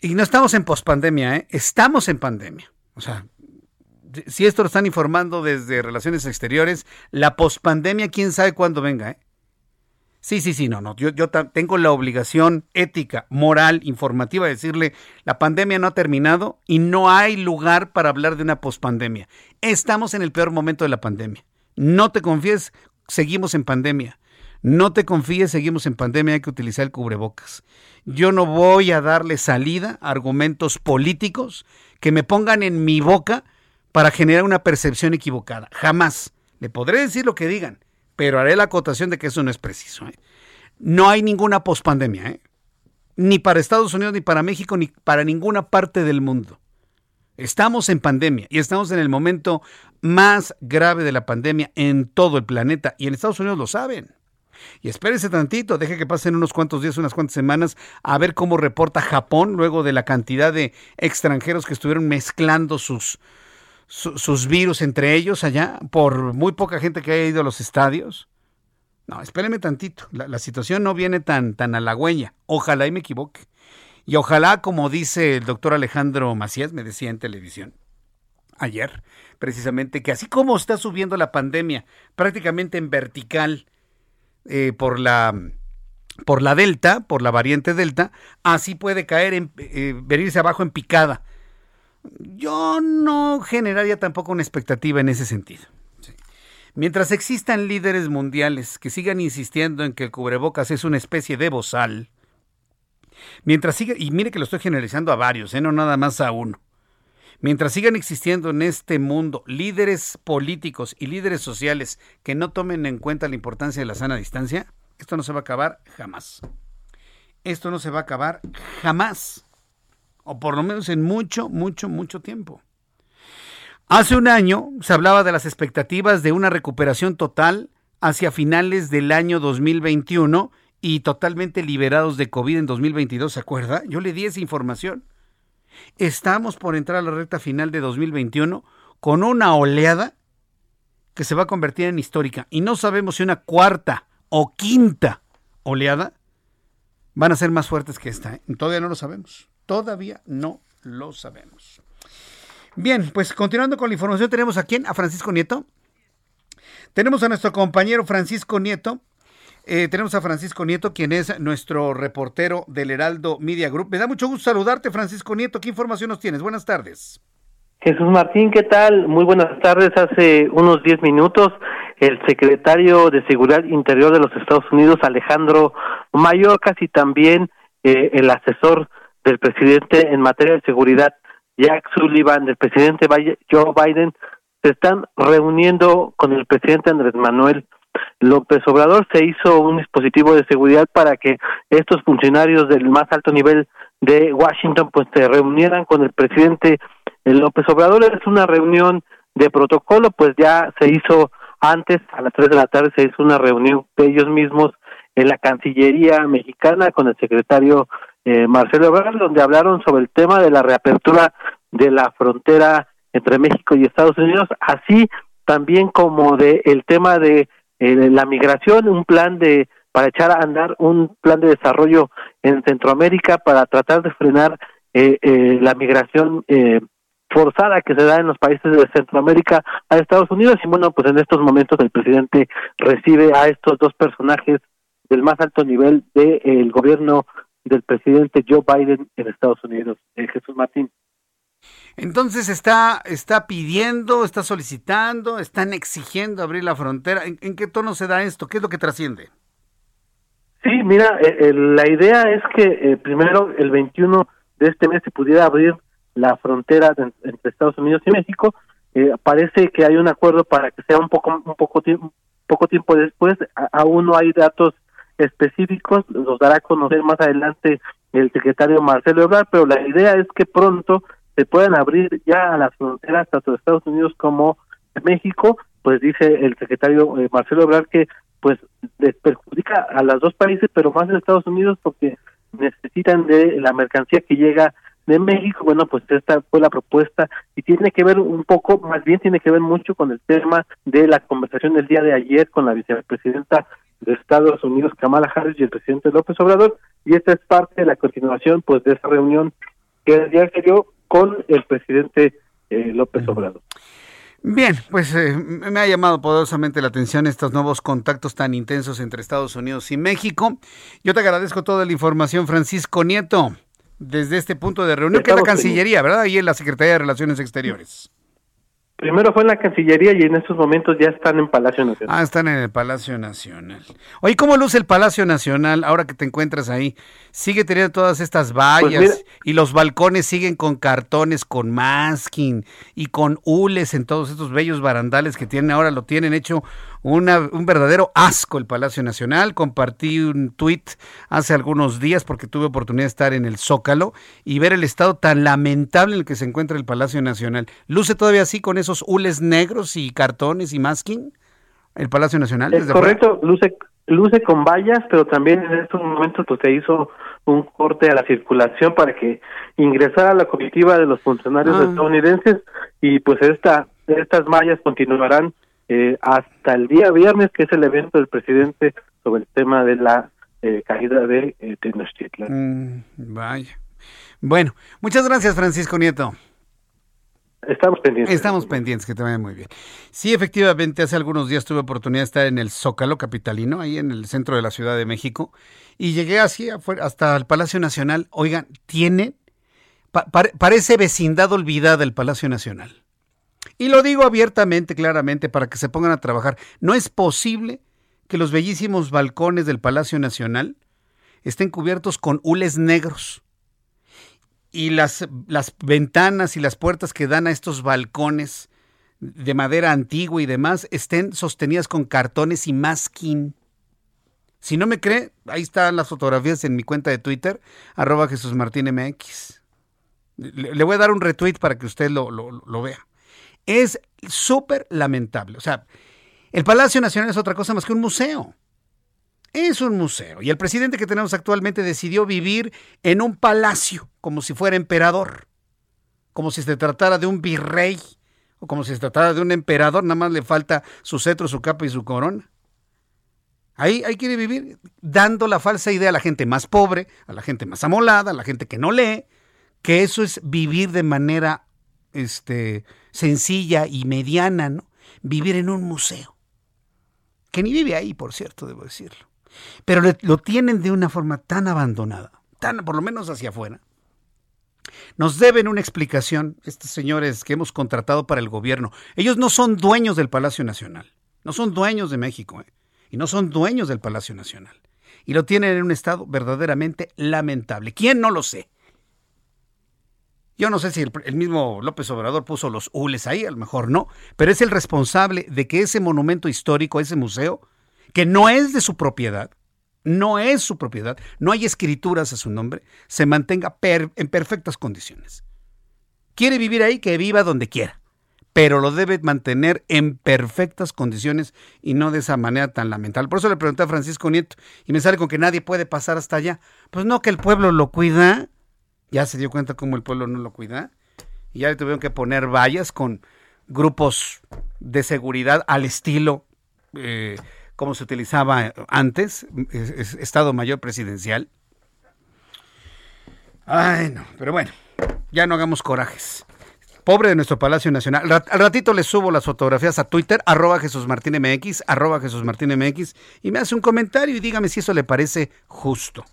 Y no estamos en pospandemia, ¿eh? estamos en pandemia. O sea, si esto lo están informando desde Relaciones Exteriores, la pospandemia, quién sabe cuándo venga. ¿eh? Sí, sí, sí, no, no. Yo, yo tengo la obligación ética, moral, informativa de decirle, la pandemia no ha terminado y no hay lugar para hablar de una pospandemia. Estamos en el peor momento de la pandemia. No te confíes, seguimos en pandemia. No te confíes, seguimos en pandemia, hay que utilizar el cubrebocas. Yo no voy a darle salida a argumentos políticos que me pongan en mi boca para generar una percepción equivocada. Jamás. Le podré decir lo que digan, pero haré la acotación de que eso no es preciso. ¿eh? No hay ninguna pospandemia, ¿eh? ni para Estados Unidos, ni para México, ni para ninguna parte del mundo. Estamos en pandemia y estamos en el momento más grave de la pandemia en todo el planeta y en Estados Unidos lo saben. Y espérense tantito, deje que pasen unos cuantos días, unas cuantas semanas, a ver cómo reporta Japón luego de la cantidad de extranjeros que estuvieron mezclando sus, sus, virus entre ellos allá, por muy poca gente que haya ido a los estadios. No, espérenme tantito, la, situación no viene tan, tan halagüeña, ojalá y me equivoque. Y ojalá, como dice el doctor Alejandro Macías, me decía en televisión ayer, precisamente, que así como está subiendo la pandemia prácticamente en vertical eh, por la por la delta, por la variante delta, así puede caer, en, eh, venirse abajo en picada. Yo no generaría tampoco una expectativa en ese sentido. Mientras existan líderes mundiales que sigan insistiendo en que el cubrebocas es una especie de bozal, mientras siga, y mire que lo estoy generalizando a varios, ¿eh? no nada más a uno, mientras sigan existiendo en este mundo líderes políticos y líderes sociales que no tomen en cuenta la importancia de la sana distancia, esto no se va a acabar jamás. Esto no se va a acabar jamás. O por lo menos en mucho, mucho, mucho tiempo. Hace un año se hablaba de las expectativas de una recuperación total hacia finales del año 2021 y totalmente liberados de COVID en 2022, ¿se acuerda? Yo le di esa información. Estamos por entrar a la recta final de 2021 con una oleada que se va a convertir en histórica y no sabemos si una cuarta o quinta oleada van a ser más fuertes que esta. ¿eh? Todavía no lo sabemos. Todavía no lo sabemos. Bien, pues continuando con la información, tenemos a quién? A Francisco Nieto. Tenemos a nuestro compañero Francisco Nieto. Eh, tenemos a Francisco Nieto, quien es nuestro reportero del Heraldo Media Group. Me da mucho gusto saludarte, Francisco Nieto. ¿Qué información nos tienes? Buenas tardes. Jesús Martín, ¿qué tal? Muy buenas tardes. Hace unos 10 minutos, el secretario de Seguridad Interior de los Estados Unidos, Alejandro Mayorkas, y también eh, el asesor del presidente en materia de seguridad, Jack Sullivan, del presidente Joe Biden, se están reuniendo con el presidente Andrés Manuel López Obrador. Se hizo un dispositivo de seguridad para que estos funcionarios del más alto nivel de Washington pues se reunieran con el presidente López Obrador. Es una reunión de protocolo, pues ya se hizo antes, a las tres de la tarde se hizo una reunión de ellos mismos en la Cancillería mexicana con el secretario eh, Marcelo Ebrard, donde hablaron sobre el tema de la reapertura de la frontera entre México y Estados Unidos, así también como de el tema de eh, la migración, un plan de para echar a andar un plan de desarrollo en Centroamérica para tratar de frenar eh, eh, la migración eh, forzada que se da en los países de Centroamérica a Estados Unidos. Y bueno pues en estos momentos el presidente recibe a estos dos personajes del más alto nivel del gobierno del presidente Joe Biden en Estados Unidos. Eh, Jesús Martín. Entonces está, está pidiendo, está solicitando, están exigiendo abrir la frontera. ¿En, qué tono se da esto? ¿Qué es lo que trasciende? Sí, mira, eh, la idea es que eh, primero el 21 de este mes se pudiera abrir la frontera entre Estados Unidos y México. parece que hay un acuerdo para que sea un poco un poco tiempo poco tiempo después. aún no hay datos específicos, los dará a conocer más adelante el secretario Marcelo Ebrard, pero la idea es que pronto se puedan abrir ya las fronteras tanto de Estados Unidos como de México, pues dice el secretario eh, Marcelo Ebrard que pues les perjudica a los dos países, pero más a Estados Unidos porque necesitan de la mercancía que llega de México, bueno, pues esta fue la propuesta y tiene que ver un poco, más bien tiene que ver mucho con el tema de la conversación del día de ayer con la vicepresidenta de Estados Unidos, Kamala Harris, y el presidente López Obrador, y esta es parte de la continuación pues de esa reunión que ya se dio con el presidente eh, López Obrador. Bien, pues eh, me ha llamado poderosamente la atención estos nuevos contactos tan intensos entre Estados Unidos y México. Yo te agradezco toda la información, Francisco Nieto, desde este punto de reunión, que es la Cancillería, ¿verdad? Ahí en la Secretaría de Relaciones Exteriores. Primero fue en la Cancillería y en estos momentos ya están en Palacio Nacional. Ah, están en el Palacio Nacional. Oye, ¿cómo luce el Palacio Nacional ahora que te encuentras ahí? Sigue teniendo todas estas vallas pues y los balcones siguen con cartones, con masking y con hules en todos estos bellos barandales que tienen ahora, lo tienen hecho un verdadero asco el Palacio Nacional. Compartí un tuit hace algunos días porque tuve oportunidad de estar en el Zócalo y ver el estado tan lamentable en el que se encuentra el Palacio Nacional. ¿Luce todavía así con esos hules negros y cartones y masking el Palacio Nacional? Es correcto, luce, luce con vallas, pero también en estos momentos pues se hizo un corte a la circulación para que ingresara la comitiva de los funcionarios ah. estadounidenses y pues esta, estas vallas continuarán eh, hasta el día viernes, que es el evento del presidente sobre el tema de la eh, caída de eh, Tenochtitlan. Mm, vaya. Bueno, muchas gracias, Francisco Nieto. Estamos pendientes. Estamos pendientes, que te vaya muy bien. Sí, efectivamente, hace algunos días tuve oportunidad de estar en el Zócalo Capitalino, ahí en el centro de la Ciudad de México, y llegué así hasta el Palacio Nacional. Oigan, tiene, parece vecindad olvidada el Palacio Nacional. Y lo digo abiertamente, claramente, para que se pongan a trabajar. No es posible que los bellísimos balcones del Palacio Nacional estén cubiertos con hules negros. Y las, las ventanas y las puertas que dan a estos balcones de madera antigua y demás estén sostenidas con cartones y masking. Si no me cree, ahí están las fotografías en mi cuenta de Twitter, arroba Jesús Martín MX. Le, voy a dar un retweet para que usted lo, lo vea. Es súper lamentable. O sea, el Palacio Nacional es otra cosa más que un museo. Es un museo. Y el presidente que tenemos actualmente decidió vivir en un palacio, como si fuera emperador. Como si se tratara de un virrey. O como si se tratara de un emperador. Nada más le falta su cetro, su capa y su corona. Ahí, ahí quiere vivir dando la falsa idea a la gente más pobre, a la gente más amolada, a la gente que no lee, que eso es vivir de manera este, sencilla y mediana, ¿no? Vivir en un museo. Que ni vive ahí, por cierto, debo decirlo. Pero lo tienen de una forma tan abandonada, tan, por lo menos hacia afuera. Nos deben una explicación estos señores que hemos contratado para el gobierno. Ellos no son dueños del Palacio Nacional, no son dueños de México, ¿eh? y no son dueños del Palacio Nacional. Y lo tienen en un estado verdaderamente lamentable. ¿Quién no lo sé? Yo no sé si el, mismo López Obrador puso los hules ahí, a lo mejor no, pero es el responsable de que ese monumento histórico, ese museo, que no es de su propiedad, no es su propiedad, no hay escrituras a su nombre, se mantenga en perfectas condiciones. Quiere vivir ahí, que viva donde quiera, pero lo debe mantener en perfectas condiciones y no de esa manera tan lamentable. Por eso le pregunté a Francisco Nieto y me sale con que nadie puede pasar hasta allá. Pues no, que el pueblo lo cuida ya se dio cuenta cómo el pueblo no lo cuida y ya le tuvieron que poner vallas con grupos de seguridad al estilo eh, como se utilizaba antes, Estado Mayor Presidencial. Ay, no, pero bueno, ya no hagamos corajes. Pobre de nuestro Palacio Nacional. Al ratito le subo las fotografías a Twitter, arroba Jesús Martín MX, arroba Jesús Martín MX, y me hace un comentario y dígame si eso le parece justo.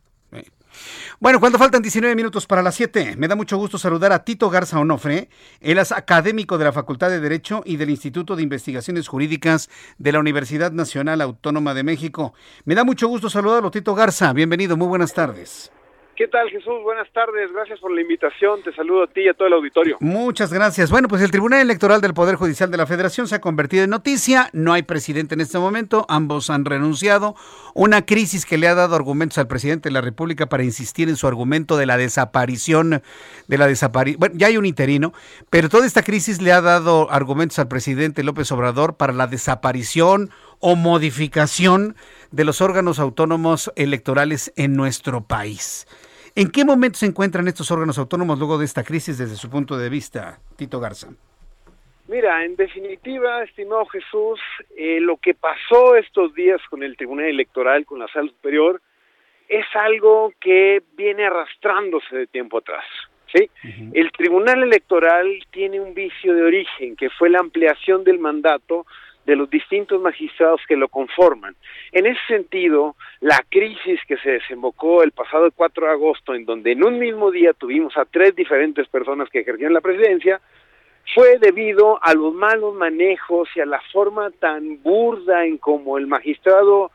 Bueno, cuando faltan 19 minutos para las 7, me da mucho gusto saludar a Tito Garza Onofre. Él es académico de la Facultad de Derecho y del Instituto de Investigaciones Jurídicas de la Universidad Nacional Autónoma de México. Me da mucho gusto saludarlo, Tito Garza. Bienvenido, muy buenas tardes. ¿Qué tal Jesús? Buenas tardes, gracias por la invitación, te saludo a ti y a todo el auditorio. Muchas gracias. Bueno, pues el Tribunal Electoral del Poder Judicial de la Federación se ha convertido en noticia, no hay presidente en este momento, ambos han renunciado, una crisis que le ha dado argumentos al presidente de la República para insistir en su argumento de la desaparición, de la desaparición, bueno, ya hay un interino, pero toda esta crisis le ha dado argumentos al presidente López Obrador para la desaparición o modificación de los órganos autónomos electorales en nuestro país. ¿En qué momento se encuentran estos órganos autónomos luego de esta crisis desde su punto de vista, Tito Garza? Mira, en definitiva, estimado Jesús, eh, lo que pasó estos días con el Tribunal Electoral, con la Sala Superior, es algo que viene arrastrándose de tiempo atrás. ¿sí? El Tribunal Electoral tiene un vicio de origen, que fue la ampliación del mandato de los distintos magistrados que lo conforman. En ese sentido, la crisis que se desembocó el pasado 4 de agosto, en donde en un mismo día tuvimos a tres diferentes personas que ejercían la presidencia, fue debido a los malos manejos y a la forma tan burda en como el magistrado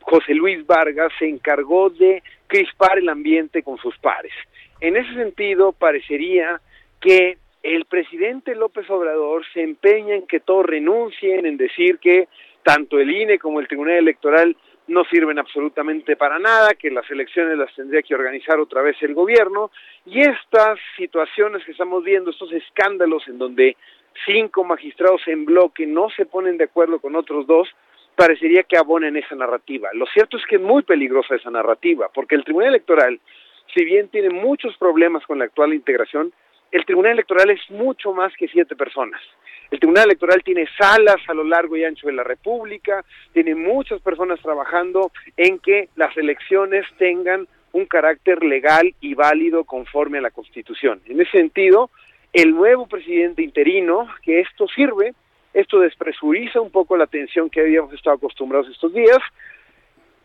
José Luis Vargas se encargó de crispar el ambiente con sus pares. En ese sentido, parecería que el presidente López Obrador se empeña en que todos renuncien, en decir que tanto el INE como el Tribunal Electoral no sirven absolutamente para nada, que las elecciones las tendría que organizar otra vez el gobierno, y estas situaciones que estamos viendo, estos escándalos en donde cinco magistrados en bloque no se ponen de acuerdo con otros dos, parecería que abonen esa narrativa. Lo cierto es que es muy peligrosa esa narrativa, porque el Tribunal Electoral, si bien tiene muchos problemas con la actual integración, el Tribunal Electoral es mucho más que siete personas. El Tribunal Electoral tiene salas a lo largo y ancho de la República, tiene muchas personas trabajando en que las elecciones tengan un carácter legal y válido conforme a la Constitución. En ese sentido, el nuevo presidente interino, que esto sirve, esto despresuriza un poco la atención que habíamos estado acostumbrados estos días,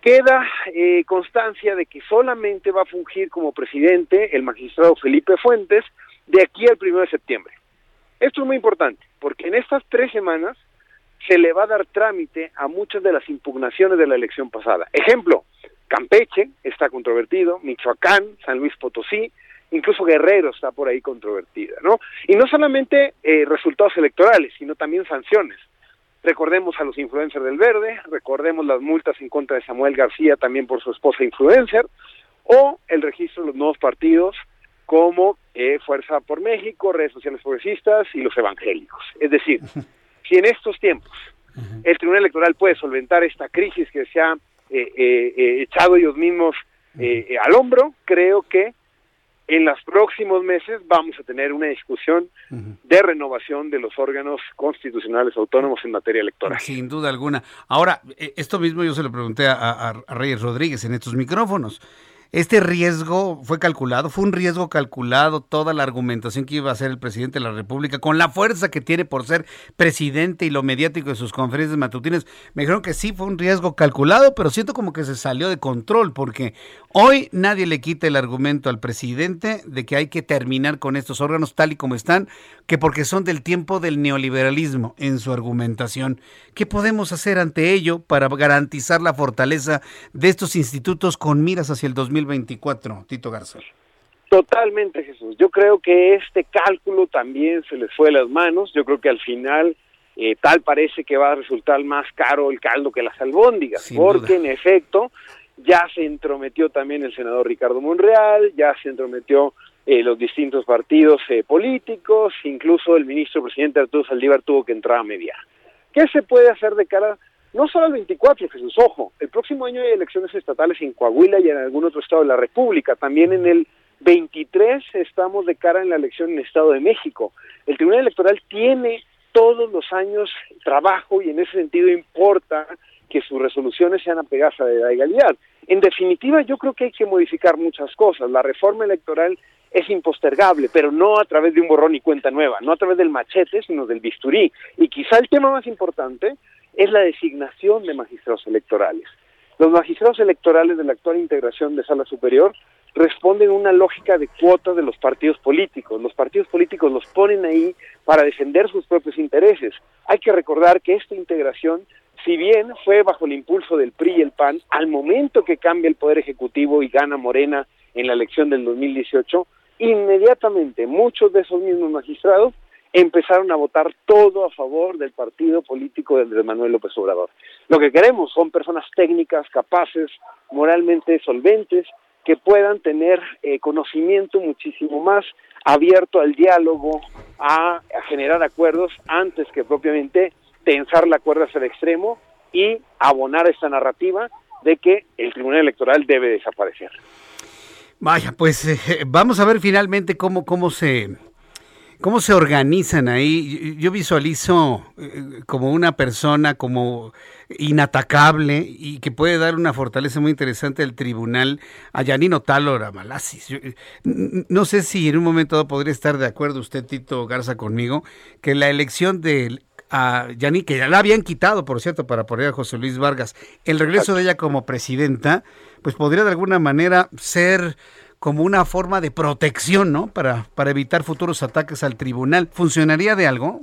queda eh, constancia de que solamente va a fungir como presidente el magistrado Felipe Fuentes, de aquí al primero de septiembre. Esto es muy importante, porque en estas tres semanas se le va a dar trámite a muchas de las impugnaciones de la elección pasada. Ejemplo, Campeche está controvertido, Michoacán, San Luis Potosí, incluso Guerrero está por ahí controvertida, ¿no? Y no solamente eh, resultados electorales, sino también sanciones. Recordemos a los influencers del Verde, recordemos las multas en contra de Samuel García también por su esposa influencer, o el registro de los nuevos partidos como eh, Fuerza por México, redes sociales progresistas y los evangélicos. Es decir, si en estos tiempos el Tribunal Electoral puede solventar esta crisis que se ha eh, eh, echado ellos mismos al hombro, creo que en los próximos meses vamos a tener una discusión de renovación de los órganos constitucionales autónomos en materia electoral. Sin duda alguna. Ahora, esto mismo yo se lo pregunté a Reyes Rodríguez en estos micrófonos. Este riesgo fue calculado, fue un riesgo calculado toda la argumentación que iba a hacer el presidente de la República con la fuerza que tiene por ser presidente y lo mediático de sus conferencias matutinas. Me dijeron que sí fue un riesgo calculado, pero siento como que se salió de control porque hoy nadie le quita el argumento al presidente de que hay que terminar con estos órganos tal y como están, que porque son del tiempo del neoliberalismo en su argumentación. ¿Qué podemos hacer ante ello para garantizar la fortaleza de estos institutos con miras hacia el 2020? 2024, Tito Garza. Totalmente, Jesús. Yo creo que este cálculo también se les fue de las manos. Yo creo que al final eh, tal parece que va a resultar más caro el caldo que las albóndigas, porque en efecto ya se entrometió también el senador Ricardo Monreal, ya se entrometió eh, los distintos partidos eh, políticos, incluso el ministro presidente Arturo Saldívar tuvo que entrar a mediar. ¿Qué se puede hacer de cara no solo el 24, Jesús, ojo, el próximo año hay elecciones estatales en Coahuila y en algún otro estado de la República. También en el 23 estamos de cara en la elección en el Estado de México. El Tribunal Electoral tiene todos los años trabajo y en ese sentido importa que sus resoluciones sean apegadas a la legalidad. En definitiva, yo creo que hay que modificar muchas cosas. La reforma electoral es impostergable, pero no a través de un borrón y cuenta nueva, no a través del machete, sino del bisturí. Y quizá el tema más importante es la designación de magistrados electorales. Los magistrados electorales de la actual integración de sala superior responden a una lógica de cuotas de los partidos políticos. Los partidos políticos los ponen ahí para defender sus propios intereses. Hay que recordar que esta integración, si bien fue bajo el impulso del PRI y el PAN, al momento que cambia el Poder Ejecutivo y gana Morena en la elección del 2018, inmediatamente muchos de esos mismos magistrados empezaron a votar todo a favor del partido político de Manuel López Obrador. Lo que queremos son personas técnicas, capaces, moralmente solventes, que puedan tener eh, conocimiento muchísimo más abierto al diálogo, a, generar acuerdos antes que propiamente tensar la cuerda hacia el extremo y abonar esta narrativa de que el Tribunal Electoral debe desaparecer. Vaya, pues eh, vamos a ver finalmente cómo, cómo se ¿Cómo se organizan ahí? Yo visualizo eh, como una persona como inatacable y que puede dar una fortaleza muy interesante al tribunal a Yanino Talor Malasis. Eh, no sé si en un momento podría estar de acuerdo usted, Tito Garza, conmigo, que la elección de a Yani, que ya la habían quitado, por cierto, para poner a José Luis Vargas, el regreso de ella como presidenta, pues podría de alguna manera ser como una forma de protección, ¿no? Para, para evitar futuros ataques al tribunal. ¿Funcionaría de algo?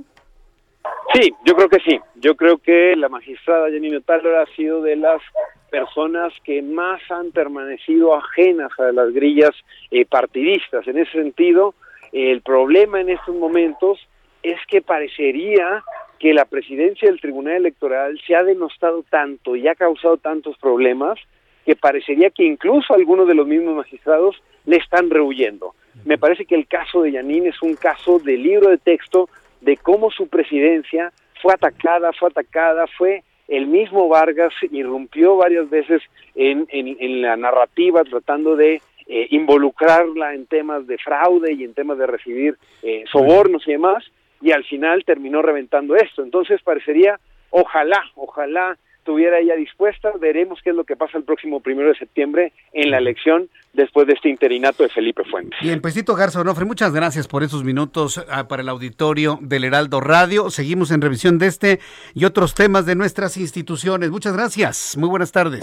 Sí, yo creo que sí. Yo creo que la magistrada Janine Taylor ha sido de las personas que más han permanecido ajenas a las grillas eh, partidistas. En ese sentido, el problema en estos momentos es que parecería que la presidencia del Tribunal Electoral se ha denostado tanto y ha causado tantos problemas que parecería que incluso algunos de los mismos magistrados le están rehuyendo. Me parece que el caso de Yanin es un caso de libro de texto de cómo su presidencia fue atacada, fue atacada, fue el mismo Vargas irrumpió varias veces en, en, la narrativa tratando de eh, involucrarla en temas de fraude y en temas de recibir eh, sobornos y demás, y al final terminó reventando esto. Entonces parecería, ojalá, ojalá estuviera ella dispuesta. Veremos qué es lo que pasa el próximo primero de septiembre en la elección después de este interinato de Felipe Fuentes. Bien, Pesito Garza Onofre, muchas gracias por esos minutos ah, para el auditorio del Heraldo Radio. Seguimos en revisión de este y otros temas de nuestras instituciones. Muchas gracias. Muy buenas tardes.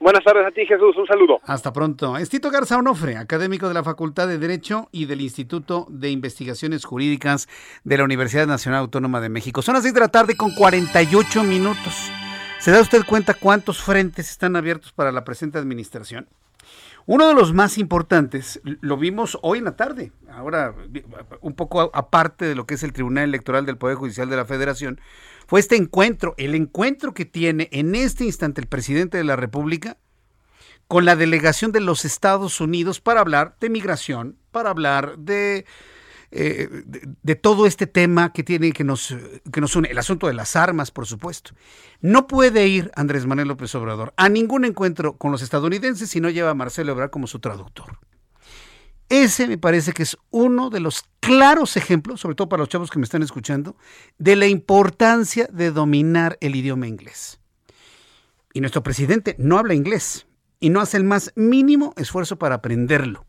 buenas tardes a ti, Jesús. Un saludo. Hasta pronto. Estito Garza Onofre, académico de la Facultad de Derecho y del Instituto de Investigaciones Jurídicas de la Universidad Nacional Autónoma de México. Son las 6 de la tarde con 48 minutos. ¿Se da usted cuenta cuántos frentes están abiertos para la presente administración? Uno de los más importantes, lo vimos hoy en la tarde, ahora un poco aparte de lo que es el Tribunal Electoral del Poder Judicial de la Federación, fue este encuentro, el encuentro que tiene en este instante el presidente de la República con la delegación de los Estados Unidos para hablar de migración, para hablar de eh, de, todo este tema que tiene que nos, que nos une, el asunto de las armas, por supuesto. No puede ir Andrés Manuel López Obrador a ningún encuentro con los estadounidenses si no lleva a Marcelo Ebrard como su traductor. Ese me parece que es uno de los claros ejemplos, sobre todo para los chavos que me están escuchando, de la importancia de dominar el idioma inglés. Y nuestro presidente no habla inglés y no hace el más mínimo esfuerzo para aprenderlo.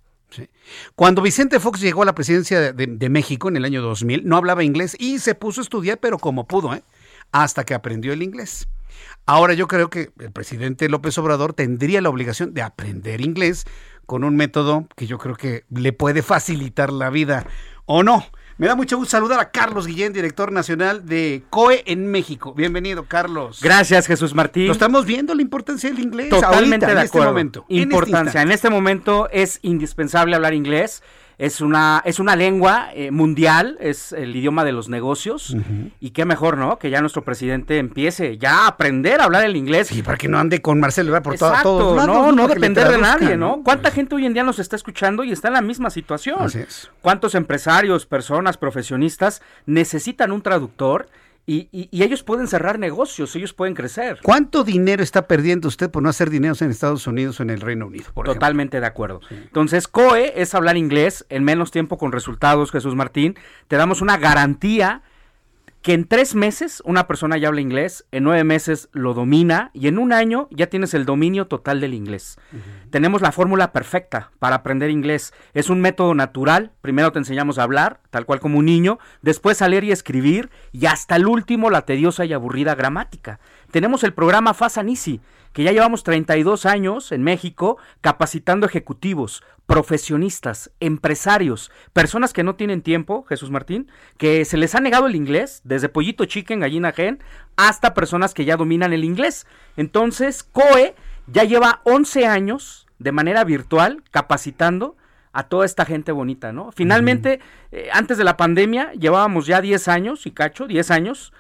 Cuando Vicente Fox llegó a la presidencia de, México en el año 2000, no hablaba inglés y se puso a estudiar, pero como pudo, ¿eh? hasta que aprendió el inglés. Ahora yo creo que el presidente López Obrador tendría la obligación de aprender inglés con un método que yo creo que le puede facilitar la vida, ¿o no? Me da mucho gusto saludar a Carlos Guillén, director nacional de COE en México. Bienvenido, Carlos. Gracias, Jesús Martín. Lo estamos viendo la importancia del inglés. Totalmente de en este momento. Este importancia. En este momento es indispensable hablar inglés es una, es una lengua eh, mundial, es el idioma de los negocios. Y qué mejor, ¿no? Que ya nuestro presidente empiece ya a aprender a hablar el inglés. Y para que no ande con Marcelo por Exacto, todos lados. No, no depender de nadie, ¿no? ¿Cuánta gente hoy en día nos está escuchando y está en la misma situación? ¿Cuántos empresarios, personas, profesionistas necesitan un traductor? Y, ellos pueden cerrar negocios, ellos pueden crecer. ¿Cuánto dinero está perdiendo usted por no hacer dinero en Estados Unidos o en el Reino Unido? Totalmente de acuerdo. Entonces, COE es hablar inglés en menos tiempo con resultados, Jesús Martín. Te damos una garantía que en tres meses una persona ya habla inglés, en nueve meses lo domina y en un año ya tienes el dominio total del inglés. Tenemos la fórmula perfecta para aprender inglés. Es un método natural. Primero te enseñamos a hablar, tal cual como un niño, después a leer y escribir y hasta el último la tediosa y aburrida gramática. Tenemos el programa Fast and Easy, que ya llevamos 32 años en México capacitando ejecutivos, profesionistas, empresarios, personas que no tienen tiempo, Jesús Martín, que se les ha negado el inglés, desde pollito chicken, gallina gen, hasta personas que ya dominan el inglés. Entonces, COE ya lleva 11 años de manera virtual capacitando a toda esta gente bonita, ¿no? Finalmente, eh, antes de la pandemia, llevábamos ya 10 años, y cacho, 10 años,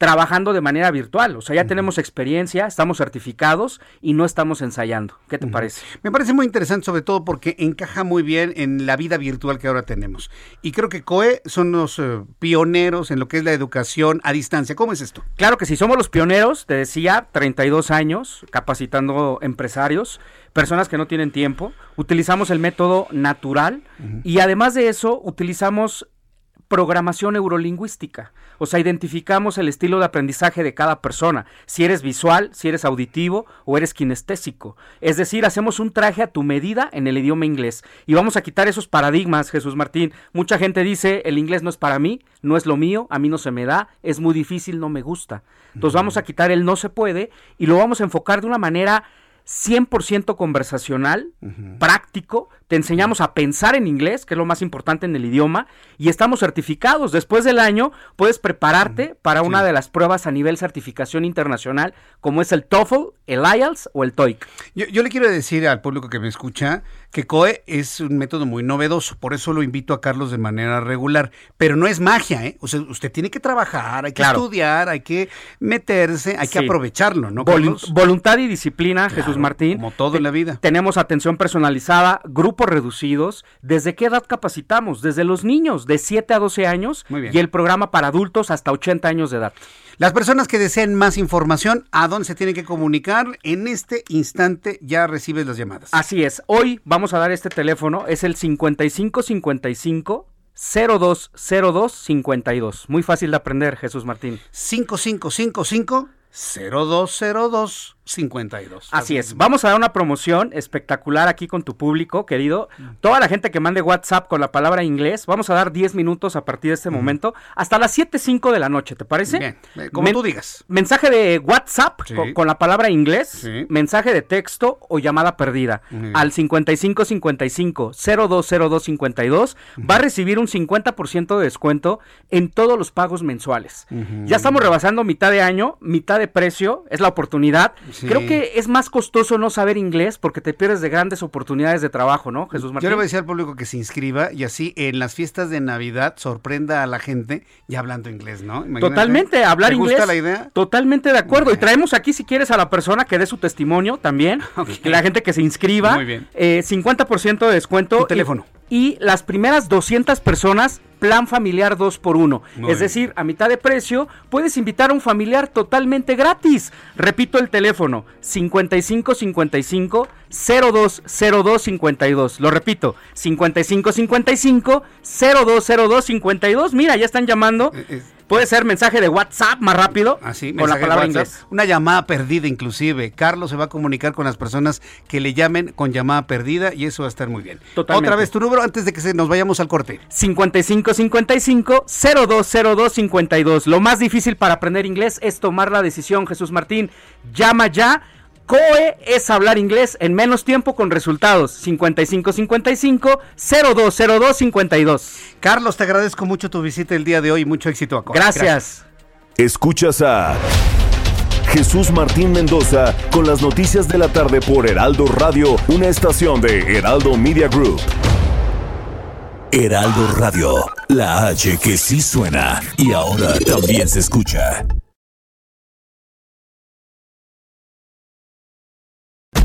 trabajando de manera virtual. O sea, ya tenemos experiencia, estamos certificados y no estamos ensayando. ¿Qué te parece? Me parece muy interesante, sobre todo porque encaja muy bien en la vida virtual que ahora tenemos. Y creo que COE son los eh, pioneros en lo que es la educación a distancia. ¿Cómo es esto? Claro que sí, somos los pioneros, te decía, 32 años capacitando empresarios personas que no tienen tiempo, utilizamos el método natural y además de eso utilizamos programación neurolingüística. O sea, identificamos el estilo de aprendizaje de cada persona, si eres visual, si eres auditivo o eres kinestésico. Es decir, hacemos un traje a tu medida en el idioma inglés. Y vamos a quitar esos paradigmas, Jesús Martín. Mucha gente dice, el inglés no es para mí, no es lo mío, a mí no se me da, es muy difícil, no me gusta. Entonces vamos a quitar el no se puede y lo vamos a enfocar de una manera 100% conversacional, práctico, te enseñamos a pensar en inglés, que es lo más importante en el idioma, y estamos certificados. Después del año puedes prepararte para una de las pruebas a nivel certificación internacional, como es el TOEFL, el IELTS o el TOEIC. Yo, yo le quiero decir al público que me escucha que COE es un método muy novedoso, por eso lo invito a Carlos de manera regular, pero no es magia, ¿eh? O sea, usted tiene que trabajar, hay que estudiar, hay que meterse, hay que aprovecharlo, ¿no? voluntad y disciplina, Jesús Martín. Como todo en la vida. Tenemos atención personalizada, grupos reducidos. ¿Desde qué edad capacitamos? Desde los niños, de 7 a 12 años. Y el programa para adultos hasta 80 años de edad. Las personas que deseen más información, ¿a dónde se tienen que comunicar? En este instante ya recibes las llamadas. Así es. Hoy vamos a dar este teléfono. Es el 5555 020252. Muy fácil de aprender, Jesús Martín. 5555 0202 52. Así es. Vamos a dar una promoción espectacular aquí con tu público, querido. Toda la gente que mande WhatsApp con la palabra inglés, vamos a dar 10 minutos a partir de este momento hasta las 7.05 de la noche, ¿te parece? Bien, eh, como tú digas. Mensaje de WhatsApp con, la palabra inglés, mensaje de texto o llamada perdida al 5555 020252 va a recibir un 50% de descuento en todos los pagos mensuales. Ya estamos rebasando mitad de año, mitad de precio, es la oportunidad. Creo que es más costoso no saber inglés porque te pierdes de grandes oportunidades de trabajo, ¿no, Jesús Martín? Yo le voy a decir al público que se inscriba y así en las fiestas de Navidad sorprenda a la gente ya hablando inglés, ¿no? Totalmente, hablar ¿Te inglés. gusta la idea? Totalmente de acuerdo. Y traemos aquí, si quieres, a la persona que dé su testimonio también. La gente que se inscriba. Muy bien. Eh, 50% de descuento. Tu teléfono. Y, y las primeras 200 personas plan familiar 2 por 1 Es decir, a mitad de precio puedes invitar a un familiar totalmente gratis. Repito el teléfono 5555 020252. Lo repito, 5555 020252. Mira, ya están llamando. Puede ser mensaje de WhatsApp más rápido Así, con la palabra inglés. Una llamada perdida inclusive. Carlos se va a comunicar con las personas que le llamen con llamada perdida y eso va a estar muy bien. Totalmente. Otra vez tu número antes de que se nos vayamos al corte. 5555 020252. Lo más difícil para aprender inglés es tomar la decisión, Jesús Martín. Llama ya. COE es hablar inglés en menos tiempo con resultados. 5555 020252. Carlos, te agradezco mucho tu visita el día de hoy y mucho éxito a COE. Gracias. Escuchas a Jesús Martín Mendoza con las noticias de la tarde por Heraldo Radio, una estación de Heraldo Media Group. Heraldo Radio, la H que sí suena y ahora también se escucha.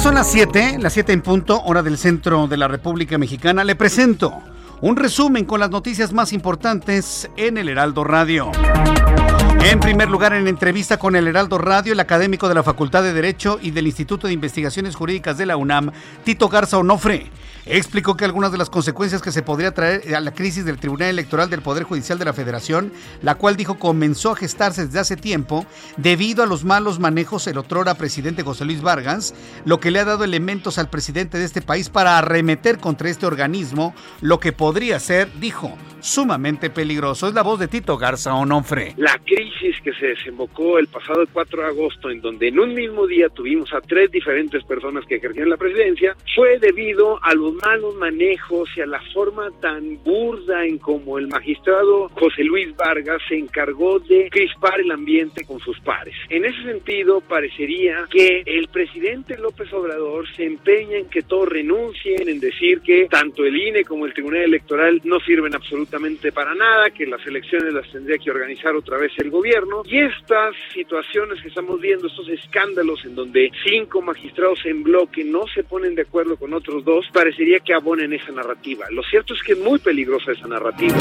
Son las 7, las 7 en punto, hora del centro de la República Mexicana. Le presento un resumen con las noticias más importantes en el Heraldo Radio. En primer lugar, en entrevista con el Heraldo Radio, el académico de la Facultad de Derecho y del Instituto de Investigaciones Jurídicas de la UNAM, Tito Garza Onofre, explicó que algunas de las consecuencias que se podría traer a la crisis del Tribunal Electoral del Poder Judicial de la Federación, la cual dijo comenzó a gestarse desde hace tiempo debido a los malos manejos del otrora presidente José Luis Vargas, lo que le ha dado elementos al presidente de este país para arremeter contra este organismo, lo que podría ser, dijo, sumamente peligroso. Es la voz de Tito Garza Onofre. La crisis que se desembocó el pasado 4 de agosto, en donde en un mismo día tuvimos a tres diferentes personas que ejercían la presidencia, fue debido a los malos manejos y a la forma tan burda en como el magistrado José Luis Vargas se encargó de crispar el ambiente con sus pares. En ese sentido, parecería que el presidente López Obrador se empeña en que todos renuncien, en decir que tanto el INE como el Tribunal Electoral no sirven absolutamente para nada, que las elecciones las tendría que organizar otra vez el gobierno y estas situaciones que estamos viendo, estos escándalos en donde cinco magistrados en bloque no se ponen de acuerdo con otros dos, parecería que abonen esa narrativa. Lo cierto es que es muy peligrosa esa narrativa.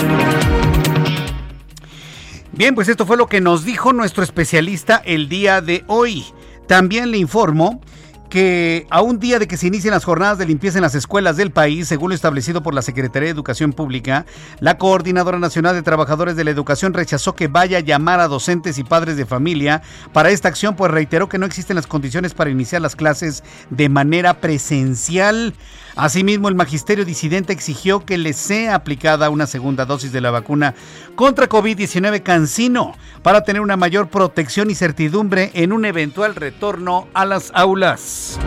Bien, pues esto fue lo que nos dijo nuestro especialista el día de hoy. También le informo que a un día de que se inicien las jornadas de limpieza en las escuelas del país, según lo establecido por la Secretaría de Educación Pública, la Coordinadora Nacional de Trabajadores de la Educación rechazó que vaya a llamar a docentes y padres de familia para esta acción, pues reiteró que no existen las condiciones para iniciar las clases de manera presencial. Asimismo, el magisterio disidente exigió que le sea aplicada una segunda dosis de la vacuna contra COVID-19 Cancino para tener una mayor protección y certidumbre en un eventual retorno a las aulas.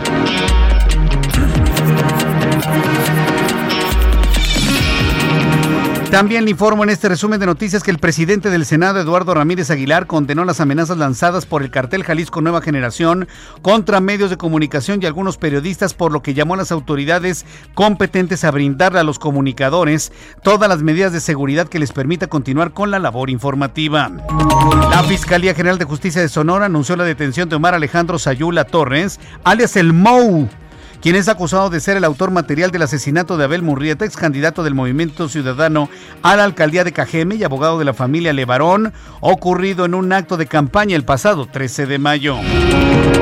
También le informo en este resumen de noticias que el presidente del Senado, Eduardo Ramírez Aguilar, condenó las amenazas lanzadas por el cartel Jalisco Nueva Generación contra medios de comunicación y algunos periodistas, por lo que llamó a las autoridades competentes a brindarle a los comunicadores todas las medidas de seguridad que les permita continuar con la labor informativa. La Fiscalía General de Justicia de Sonora anunció la detención de Omar Alejandro Sayula Torres, alias el MOU quien es acusado de ser el autor material del asesinato de Abel Murrieta, ex candidato del Movimiento Ciudadano a la alcaldía de Cajeme y abogado de la familia Levarón, ocurrido en un acto de campaña el pasado 13 de mayo.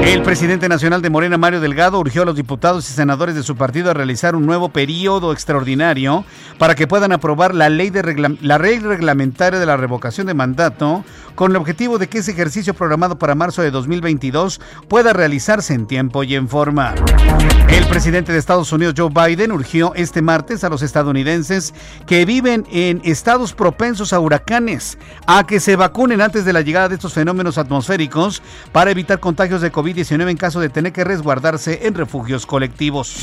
El presidente nacional de Morena, Mario Delgado, urgió a los diputados y senadores de su partido a realizar un nuevo periodo extraordinario para que puedan aprobar la ley, de la reglamentaria de la revocación de mandato con el objetivo de que ese ejercicio programado para marzo de 2022 pueda realizarse en tiempo y en forma. El presidente de Estados Unidos, Joe Biden, urgió este martes a los estadounidenses que viven en estados propensos a huracanes a que se vacunen antes de la llegada de estos fenómenos atmosféricos para evitar contagios de COVID-19 en caso de tener que resguardarse en refugios colectivos.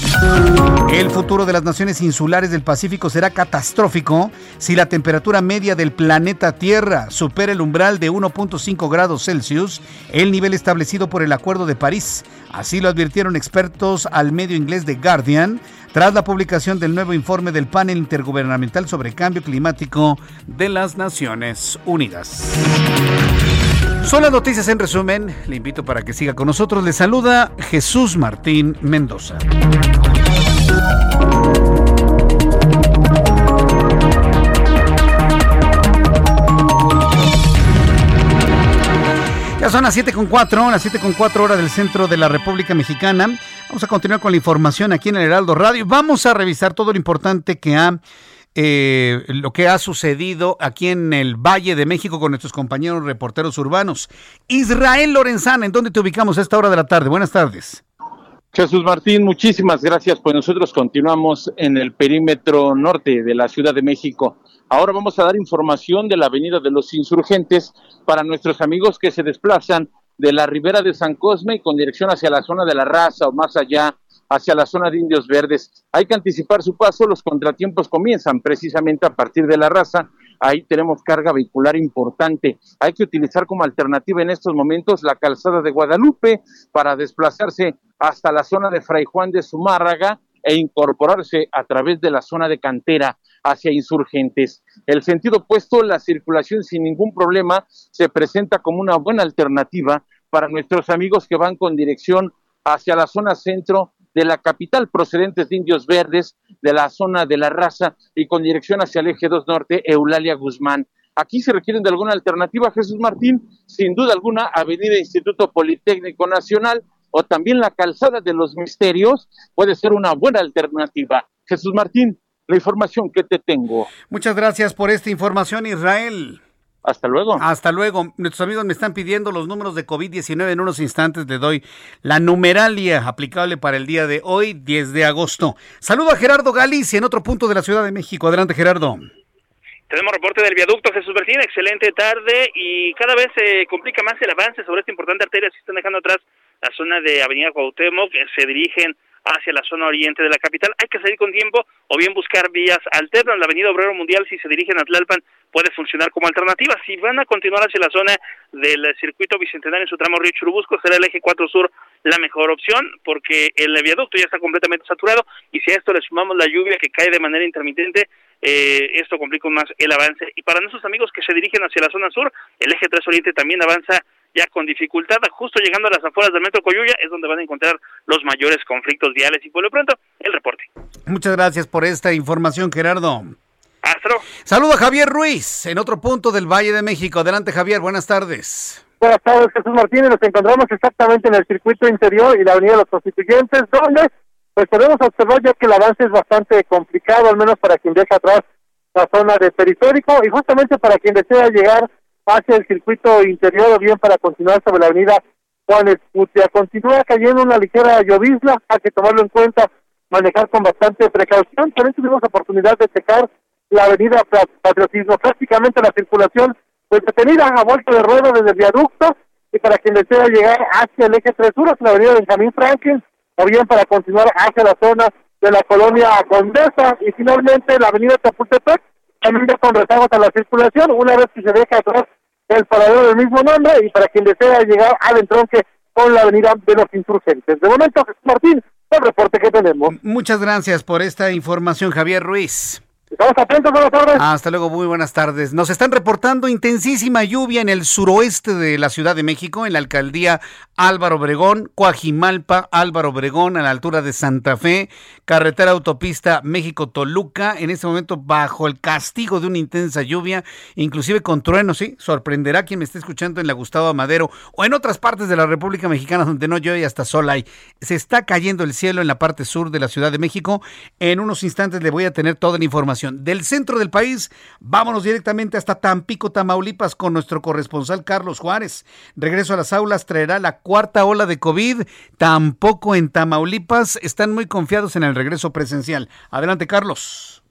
El futuro de las naciones insulares del Pacífico será catastrófico si la temperatura media del planeta Tierra supera el umbral de 1.5 grados Celsius, el nivel establecido por el Acuerdo de París. Así lo advirtieron expertos al medio inglés The Guardian tras la publicación del nuevo informe del panel intergubernamental sobre cambio climático de las Naciones Unidas. Son las noticias en resumen. Le invito para que siga con nosotros. Le saluda Jesús Martín Mendoza. Son las 7 con 4, las 7 con 4 horas del centro de la República Mexicana. Vamos a continuar con la información aquí en el Heraldo Radio. Vamos a revisar todo lo importante que ha eh, lo que ha sucedido aquí en el Valle de México con nuestros compañeros reporteros urbanos. Israel Lorenzana, ¿en dónde te ubicamos a esta hora de la tarde? Buenas tardes. Jesús Martín, muchísimas gracias. Pues nosotros continuamos en el perímetro norte de la Ciudad de México. Ahora vamos a dar información de la Avenida de los Insurgentes para nuestros amigos que se desplazan de la ribera de San Cosme con dirección hacia la zona de la raza o más allá hacia la zona de Indios Verdes. Hay que anticipar su paso, los contratiempos comienzan precisamente a partir de la raza. Ahí tenemos carga vehicular importante. Hay que utilizar como alternativa en estos momentos la calzada de Guadalupe para desplazarse hasta la zona de Fray Juan de Zumárraga e incorporarse a través de la zona de cantera hacia insurgentes. El sentido opuesto, la circulación sin ningún problema se presenta como una buena alternativa para nuestros amigos que van con dirección hacia la zona centro de la capital procedentes de Indios Verdes, de la zona de la raza y con dirección hacia el eje 2 norte, Eulalia Guzmán. Aquí se requieren de alguna alternativa, Jesús Martín, sin duda alguna, Avenida Instituto Politécnico Nacional o también la calzada de los misterios puede ser una buena alternativa. Jesús Martín, la información que te tengo. Muchas gracias por esta información, Israel. Hasta luego. Hasta luego. Nuestros amigos me están pidiendo los números de COVID-19. En unos instantes le doy la numeralia aplicable para el día de hoy, 10 de agosto. Saludo a Gerardo Galicia en otro punto de la Ciudad de México. Adelante, Gerardo. Tenemos reporte del viaducto Jesús Bertín, excelente tarde y cada vez se complica más el avance sobre esta importante arteria. Se están dejando atrás la zona de Avenida Cuauhtémoc, se dirigen hacia la zona oriente de la capital. Hay que salir con tiempo o bien buscar vías alternas. La Avenida Obrero Mundial, si se dirigen a Tlalpan, puede funcionar como alternativa. Si van a continuar hacia la zona del circuito bicentenario en su tramo Río Churubusco, será el eje 4 Sur la mejor opción porque el viaducto ya está completamente saturado y si a esto le sumamos la lluvia que cae de manera intermitente, eh, esto complica más el avance. Y para nuestros amigos que se dirigen hacia la zona sur, el eje 3 Oriente también avanza ya con dificultad, justo llegando a las afueras del metro Coyuya, es donde van a encontrar los mayores conflictos viales. Y por lo pronto, el reporte. Muchas gracias por esta información, Gerardo. Astro. Saludo a Javier Ruiz, en otro punto del Valle de México. Adelante, Javier, buenas tardes. Buenas tardes, Jesús Martínez. Nos encontramos exactamente en el circuito interior y la Avenida de los Constituyentes, donde pues podemos observar ya que el avance es bastante complicado, al menos para quien deja atrás la zona de periférico y justamente para quien desea llegar hacia el circuito interior o bien para continuar sobre la avenida Juan Escutia. Continúa cayendo una ligera llovizna, hay que tomarlo en cuenta, manejar con bastante precaución. También tuvimos oportunidad de checar la avenida Patriotismo, prácticamente la circulación pues detenida a vuelta de rueda desde el viaducto y para quien desea llegar hacia el eje 3 sur, la avenida Benjamín Franklin, o bien para continuar hacia la zona de la colonia Condesa y finalmente la avenida Chapultepec, ya con rezagos a la circulación, una vez que se deja atrás el paradero del mismo nombre y para quien desea llegar al entronque con la avenida de los insurgentes. De momento, Martín, el reporte que tenemos. Muchas gracias por esta información, Javier Ruiz. Estamos atentos, buenas tardes. Hasta luego, muy buenas tardes. Nos están reportando intensísima lluvia en el suroeste de la Ciudad de México, en la alcaldía Álvaro Obregón, Coajimalpa, Álvaro Obregón, a la altura de Santa Fe, carretera autopista México-Toluca, en este momento bajo el castigo de una intensa lluvia, inclusive con truenos, sí, sorprenderá quien me esté escuchando en la Gustavo Madero o en otras partes de la República Mexicana donde no llueve hasta sol hay. Se está cayendo el cielo en la parte sur de la Ciudad de México. En unos instantes le voy a tener toda la información del centro del país, vámonos directamente hasta Tampico, Tamaulipas, con nuestro corresponsal Carlos Juárez. Regreso a las aulas traerá la cuarta ola de COVID. Tampoco en Tamaulipas están muy confiados en el regreso presencial. Adelante, Carlos.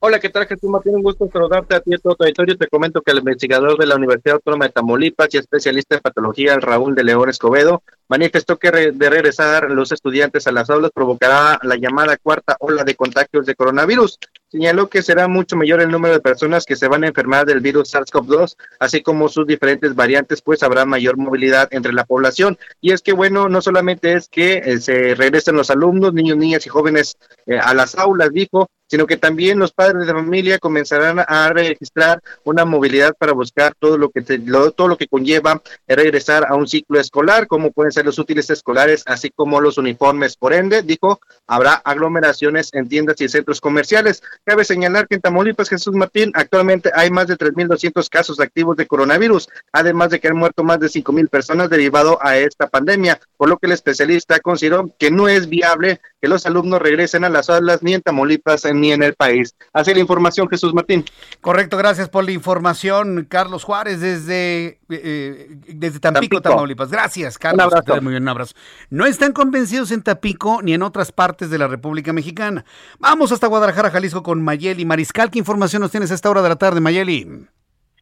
Hola, ¿qué tal Jesús Martín? Un gusto saludarte a ti y todo tu auditorio. Te comento que el investigador de la Universidad Autónoma de Tamaulipas y especialista en patología, Raúl de León Escobedo, manifestó que de regresar los estudiantes a las aulas provocará la llamada cuarta ola de contagios de coronavirus. Señaló que será mucho mayor el número de personas que se van a enfermar del virus SARS-CoV-2, así como sus diferentes variantes, pues habrá mayor movilidad entre la población. Y es que, bueno, no solamente es que eh, se regresen los alumnos, niños, niñas y jóvenes eh, a las aulas, dijo, sino que también los padres de familia comenzarán a registrar una movilidad para buscar todo lo que todo lo que conlleva regresar a un ciclo escolar, como pueden ser los útiles escolares, así como los uniformes. Por ende, dijo, habrá aglomeraciones en tiendas y centros comerciales. Cabe señalar que en Tamaulipas, Jesús Martín, actualmente hay más de 3.200 casos activos de coronavirus, además de que han muerto más de 5.000 personas derivado a esta pandemia, por lo que el especialista consideró que no es viable que los alumnos regresen a las aulas ni en Tamaulipas ni en el país. Así la información, Jesús Martín. Correcto, gracias por la información, Carlos Juárez, desde, eh, desde Tampico, Tamaulipas. Gracias, Carlos. Muy bien, un abrazo. No están convencidos en Tapico ni en otras partes de la República Mexicana. Vamos hasta Guadalajara, Jalisco, con Mayeli Mariscal. ¿Qué información nos tienes a esta hora de la tarde, Mayeli?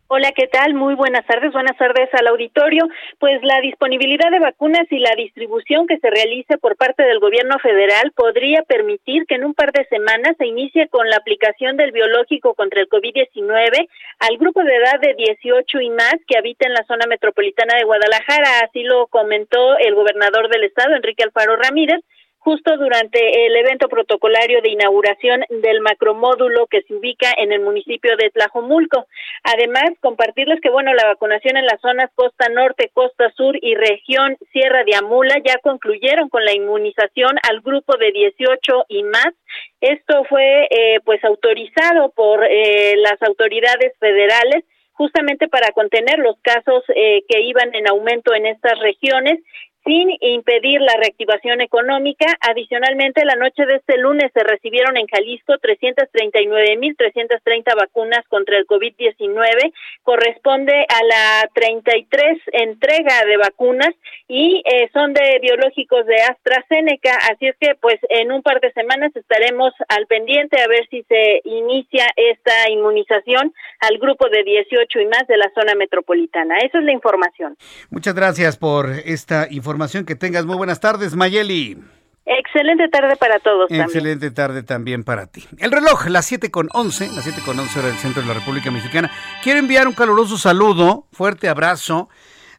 Hola, ¿qué tal? Muy buenas tardes. Buenas tardes al auditorio. Pues la disponibilidad de vacunas y la distribución que se realice por parte del gobierno federal podría permitir que en un par de semanas se inicie con la aplicación del biológico contra el COVID-19 al grupo de edad de 18 y más que habita en la zona metropolitana de Guadalajara. Así lo comentó el gobernador del estado, Enrique Alfaro Ramírez, justo durante el evento protocolario de inauguración del macromódulo que se ubica en el municipio de Tlajomulco. Además, compartirles que, bueno, la vacunación en las zonas costa norte, costa sur y región Sierra de Amula ya concluyeron con la inmunización al grupo de 18 y más. Esto fue, eh, pues, autorizado por eh, las autoridades federales justamente para contener los casos eh, que iban en aumento en estas regiones sin impedir la reactivación económica. Adicionalmente, la noche de este lunes se recibieron en Jalisco 339.330 vacunas contra el COVID-19. Corresponde a la 33 entrega de vacunas y eh, son de biológicos de AstraZeneca. Así es que, pues, en un par de semanas estaremos al pendiente a ver si se inicia esta inmunización al grupo de 18 y más de la zona metropolitana. Esa es la información. Muchas gracias por esta información información. Que tengas muy buenas tardes, Mayeli. Excelente tarde para todos. Excelente tarde también para ti. El reloj, las 7 con 11, las 7 con 11 hora del centro de la República Mexicana. Quiero enviar un caluroso saludo, fuerte abrazo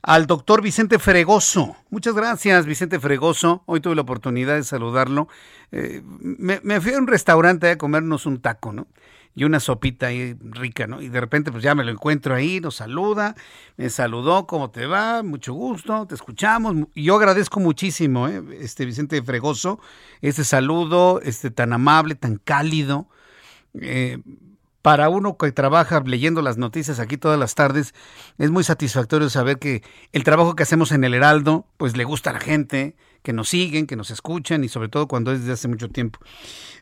al doctor Vicente Fregoso. Muchas gracias, Vicente Fregoso. Hoy tuve la oportunidad de saludarlo. Eh, me, me, fui a un restaurante a comernos un taco, ¿no? Y una sopita ahí rica, ¿no? Y de repente pues ya me lo encuentro ahí, nos saluda, me saludó, ¿cómo te va? Mucho gusto, te escuchamos. Y yo agradezco muchísimo, ¿eh? este Vicente Fregoso, este saludo, este tan amable, tan cálido. Eh, para uno que trabaja leyendo las noticias aquí todas las tardes, es muy satisfactorio saber que el trabajo que hacemos en el Heraldo, pues le gusta a la gente, que nos siguen, que nos escuchan y sobre todo cuando es desde hace mucho tiempo.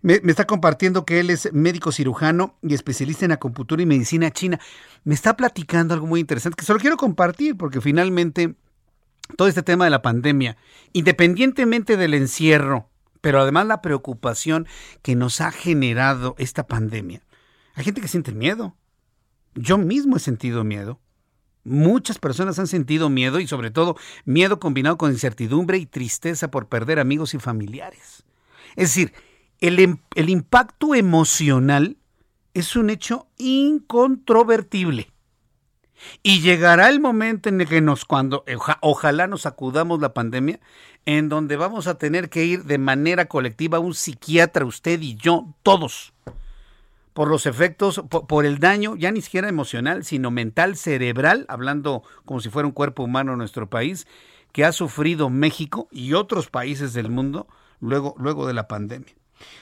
Me, está compartiendo que él es médico cirujano y especialista en acupuntura y medicina china. Me está platicando algo muy interesante que solo quiero compartir porque finalmente todo este tema de la pandemia, independientemente del encierro, pero además la preocupación que nos ha generado esta pandemia. Hay gente que siente miedo. Yo mismo he sentido miedo. Muchas personas han sentido miedo y sobre todo miedo combinado con incertidumbre y tristeza por perder amigos y familiares. Es decir, el, em, el impacto emocional es un hecho incontrovertible. Y llegará el momento en el que nos, cuando ojalá nos acudamos la pandemia, en donde vamos a tener que ir de manera colectiva a un psiquiatra, usted y yo, todos, por los efectos, por, el daño, ya ni siquiera emocional, sino mental, cerebral, hablando como si fuera un cuerpo humano en nuestro país, que ha sufrido México y otros países del mundo luego, luego de la pandemia.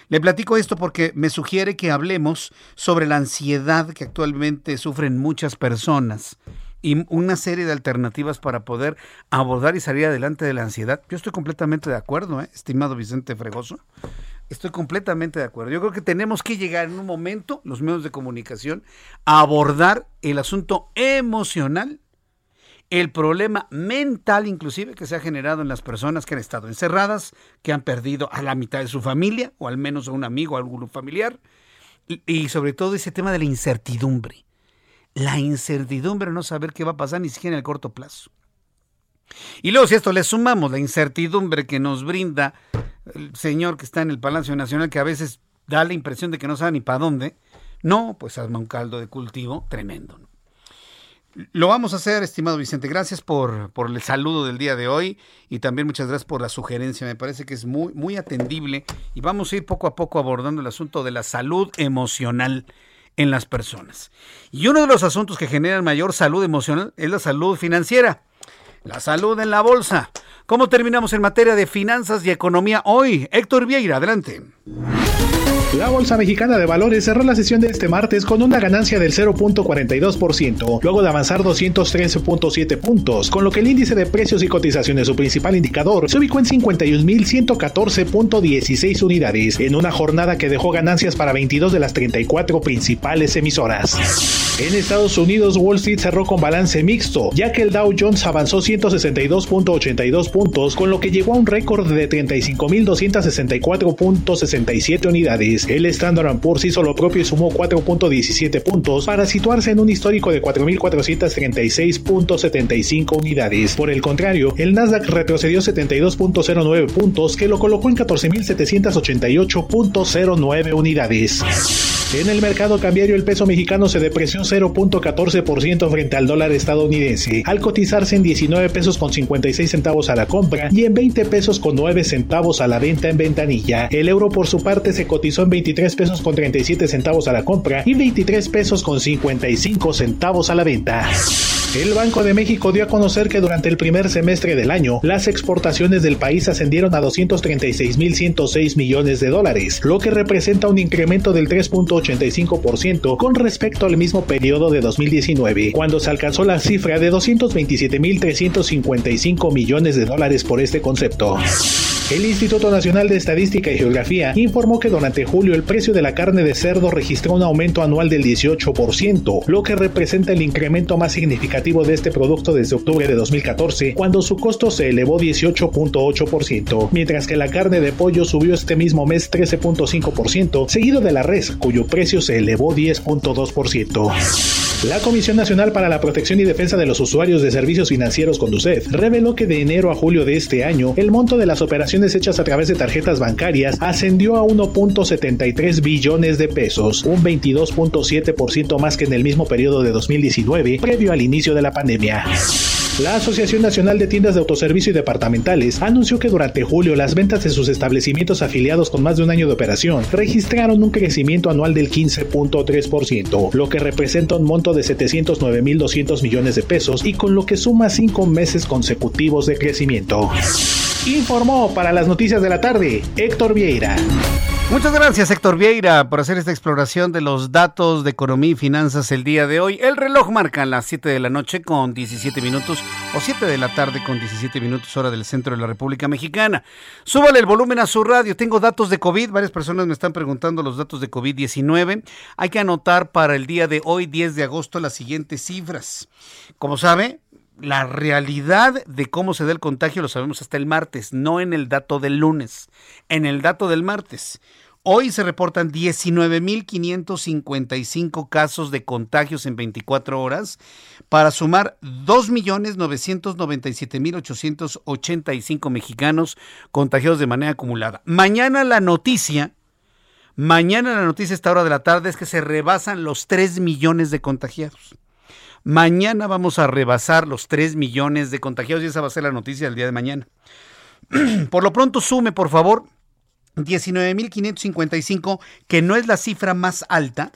Le platico esto porque me sugiere que hablemos sobre la ansiedad que actualmente sufren muchas personas y una serie de alternativas para poder abordar y salir adelante de la ansiedad. Yo estoy completamente de acuerdo, ¿eh? estimado Vicente Fregoso. Estoy completamente de acuerdo. Yo creo que tenemos que llegar en un momento, los medios de comunicación, a abordar el asunto emocional, el problema mental inclusive que se ha generado en las personas que han estado encerradas, que han perdido a la mitad de su familia, o al menos a un amigo o algún familiar, y, y sobre todo ese tema de la incertidumbre. La incertidumbre no saber qué va a pasar ni siquiera en el corto plazo. Y luego si esto le sumamos la incertidumbre que nos brinda el señor que está en el Palacio Nacional, que a veces da la impresión de que no sabe ni para dónde, no, pues hazme un caldo de cultivo tremendo. Lo vamos a hacer, estimado Vicente. Gracias por, por, el saludo del día de hoy y también muchas gracias por la sugerencia. Me parece que es muy, muy atendible y vamos a ir poco a poco abordando el asunto de la salud emocional en las personas. Y uno de los asuntos que generan mayor salud emocional es la salud financiera, la salud en la bolsa. ¿Cómo terminamos en materia de finanzas y economía hoy? Héctor Vieira, adelante. La Bolsa Mexicana de Valores cerró la sesión de este martes con una ganancia del 0.42%, luego de avanzar 213.7 puntos, con lo que el índice de precios y cotizaciones, su principal indicador, se ubicó en 51.114.16 unidades, en una jornada que dejó ganancias para 22 de las 34 principales emisoras. En Estados Unidos, Wall Street cerró con balance mixto, ya que el Dow Jones avanzó 162.82 puntos, con lo que llegó a un récord de 35.264.67 unidades. El Standard Poor's hizo lo propio y sumó 4.17 puntos para situarse en un histórico de 4.436.75 unidades. Por el contrario, el Nasdaq retrocedió 72.09 puntos que lo colocó en 14.788.09 unidades. En el mercado cambiario el peso mexicano se depreció 0.14% frente al dólar estadounidense, al cotizarse en 19 pesos con 56 centavos a la compra y en 20 pesos con 9 centavos a la venta en ventanilla. El euro por su parte se cotizó en 23 pesos con 37 centavos a la compra y 23 pesos con 55 centavos a la venta. El Banco de México dio a conocer que durante el primer semestre del año, las exportaciones del país ascendieron a 236.106 millones de dólares, lo que representa un incremento del 3.85% con respecto al mismo periodo de 2019, cuando se alcanzó la cifra de 227.355 millones de dólares por este concepto. El Instituto Nacional de Estadística y Geografía informó que durante julio el precio de la carne de cerdo registró un aumento anual del 18%, lo que representa el incremento más significativo de este producto desde octubre de 2014, cuando su costo se elevó 18.8%, mientras que la carne de pollo subió este mismo mes 13.5%, seguido de la res, cuyo precio se elevó 10.2%. La Comisión Nacional para la Protección y Defensa de los Usuarios de Servicios Financieros Conducef reveló que de enero a julio de este año el monto de las operaciones hechas a través de tarjetas bancarias ascendió a 1.73 billones de pesos, un 22.7% más que en el mismo periodo de 2019, previo al inicio de la pandemia. La Asociación Nacional de Tiendas de Autoservicio y Departamentales anunció que durante julio las ventas de sus establecimientos afiliados con más de un año de operación registraron un crecimiento anual del 15.3%, lo que representa un monto de 709.200 millones de pesos y con lo que suma cinco meses consecutivos de crecimiento. Informó para las noticias de la tarde Héctor Vieira. Muchas gracias Héctor Vieira por hacer esta exploración de los datos de economía y finanzas el día de hoy. El reloj marca las 7 de la noche con 17 minutos o 7 de la tarde con 17 minutos hora del centro de la República Mexicana. Súbale el volumen a su radio. Tengo datos de COVID. Varias personas me están preguntando los datos de COVID-19. Hay que anotar para el día de hoy, 10 de agosto, las siguientes cifras. Como sabe, la realidad de cómo se da el contagio lo sabemos hasta el martes, no en el dato del lunes, en el dato del martes. Hoy se reportan 19.555 casos de contagios en 24 horas para sumar 2.997.885 mexicanos contagiados de manera acumulada. Mañana la noticia, mañana la noticia a esta hora de la tarde es que se rebasan los 3 millones de contagiados. Mañana vamos a rebasar los 3 millones de contagiados y esa va a ser la noticia del día de mañana. Por lo pronto sume, por favor, 19.555, que no es la cifra más alta,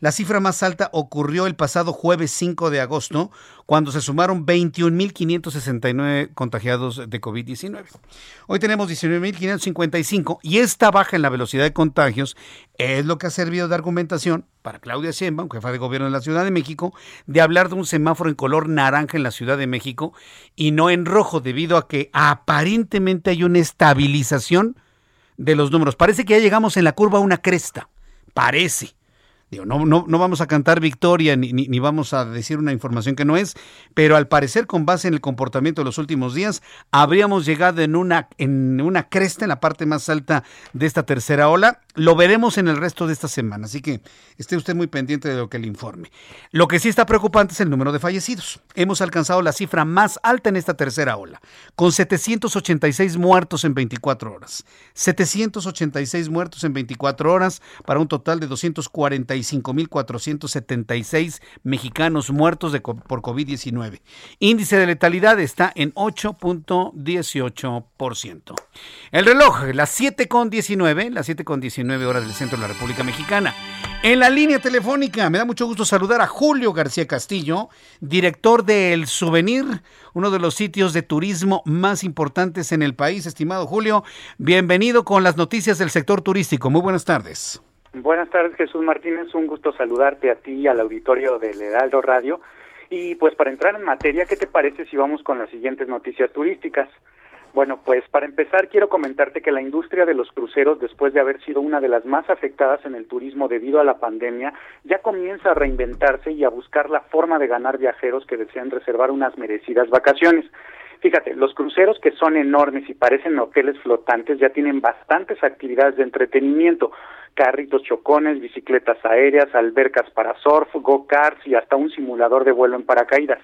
la cifra más alta ocurrió el pasado jueves 5 de agosto, cuando se sumaron 21.569 contagiados de COVID-19. Hoy tenemos 19.555 y esta baja en la velocidad de contagios es lo que ha servido de argumentación para Claudia Sheinbaum, jefa de gobierno de la Ciudad de México, de hablar de un semáforo en color naranja en la Ciudad de México y no en rojo, debido a que aparentemente hay una estabilización de los números. Parece que ya llegamos en la curva a una cresta. Parece no, no, no vamos a cantar victoria ni, ni, vamos a decir una información que no es, pero al parecer con base en el comportamiento de los últimos días, habríamos llegado en una, en una cresta en la parte más alta de esta tercera ola. Lo veremos en el resto de esta semana, así que esté usted muy pendiente de lo que le informe. Lo que sí está preocupante es el número de fallecidos. Hemos alcanzado la cifra más alta en esta tercera ola, con 786 muertos en 24 horas. 786 muertos en 24 horas para un total de 240 45.476 mexicanos muertos por COVID-19. Índice de letalidad está en 8.18%. El reloj, las 7.19, las 7.19 horas del centro de la República Mexicana. En la línea telefónica, me da mucho gusto saludar a Julio García Castillo, director de El Souvenir, uno de los sitios de turismo más importantes en el país. Estimado Julio, bienvenido con las noticias del sector turístico. Muy buenas tardes. Buenas tardes, Jesús Martínez. Un gusto saludarte a ti y al auditorio del Heraldo Radio. Y pues para entrar en materia, ¿qué te parece si vamos con las siguientes noticias turísticas? Bueno, pues para empezar quiero comentarte que la industria de los cruceros, después de haber sido una de las más afectadas en el turismo debido a la pandemia, ya comienza a reinventarse y a buscar la forma de ganar viajeros que desean reservar unas merecidas vacaciones. Fíjate, los cruceros que son enormes y parecen hoteles flotantes ya tienen bastantes actividades de entretenimiento, carritos chocones, bicicletas aéreas, albercas para surf, go-karts y hasta un simulador de vuelo en paracaídas.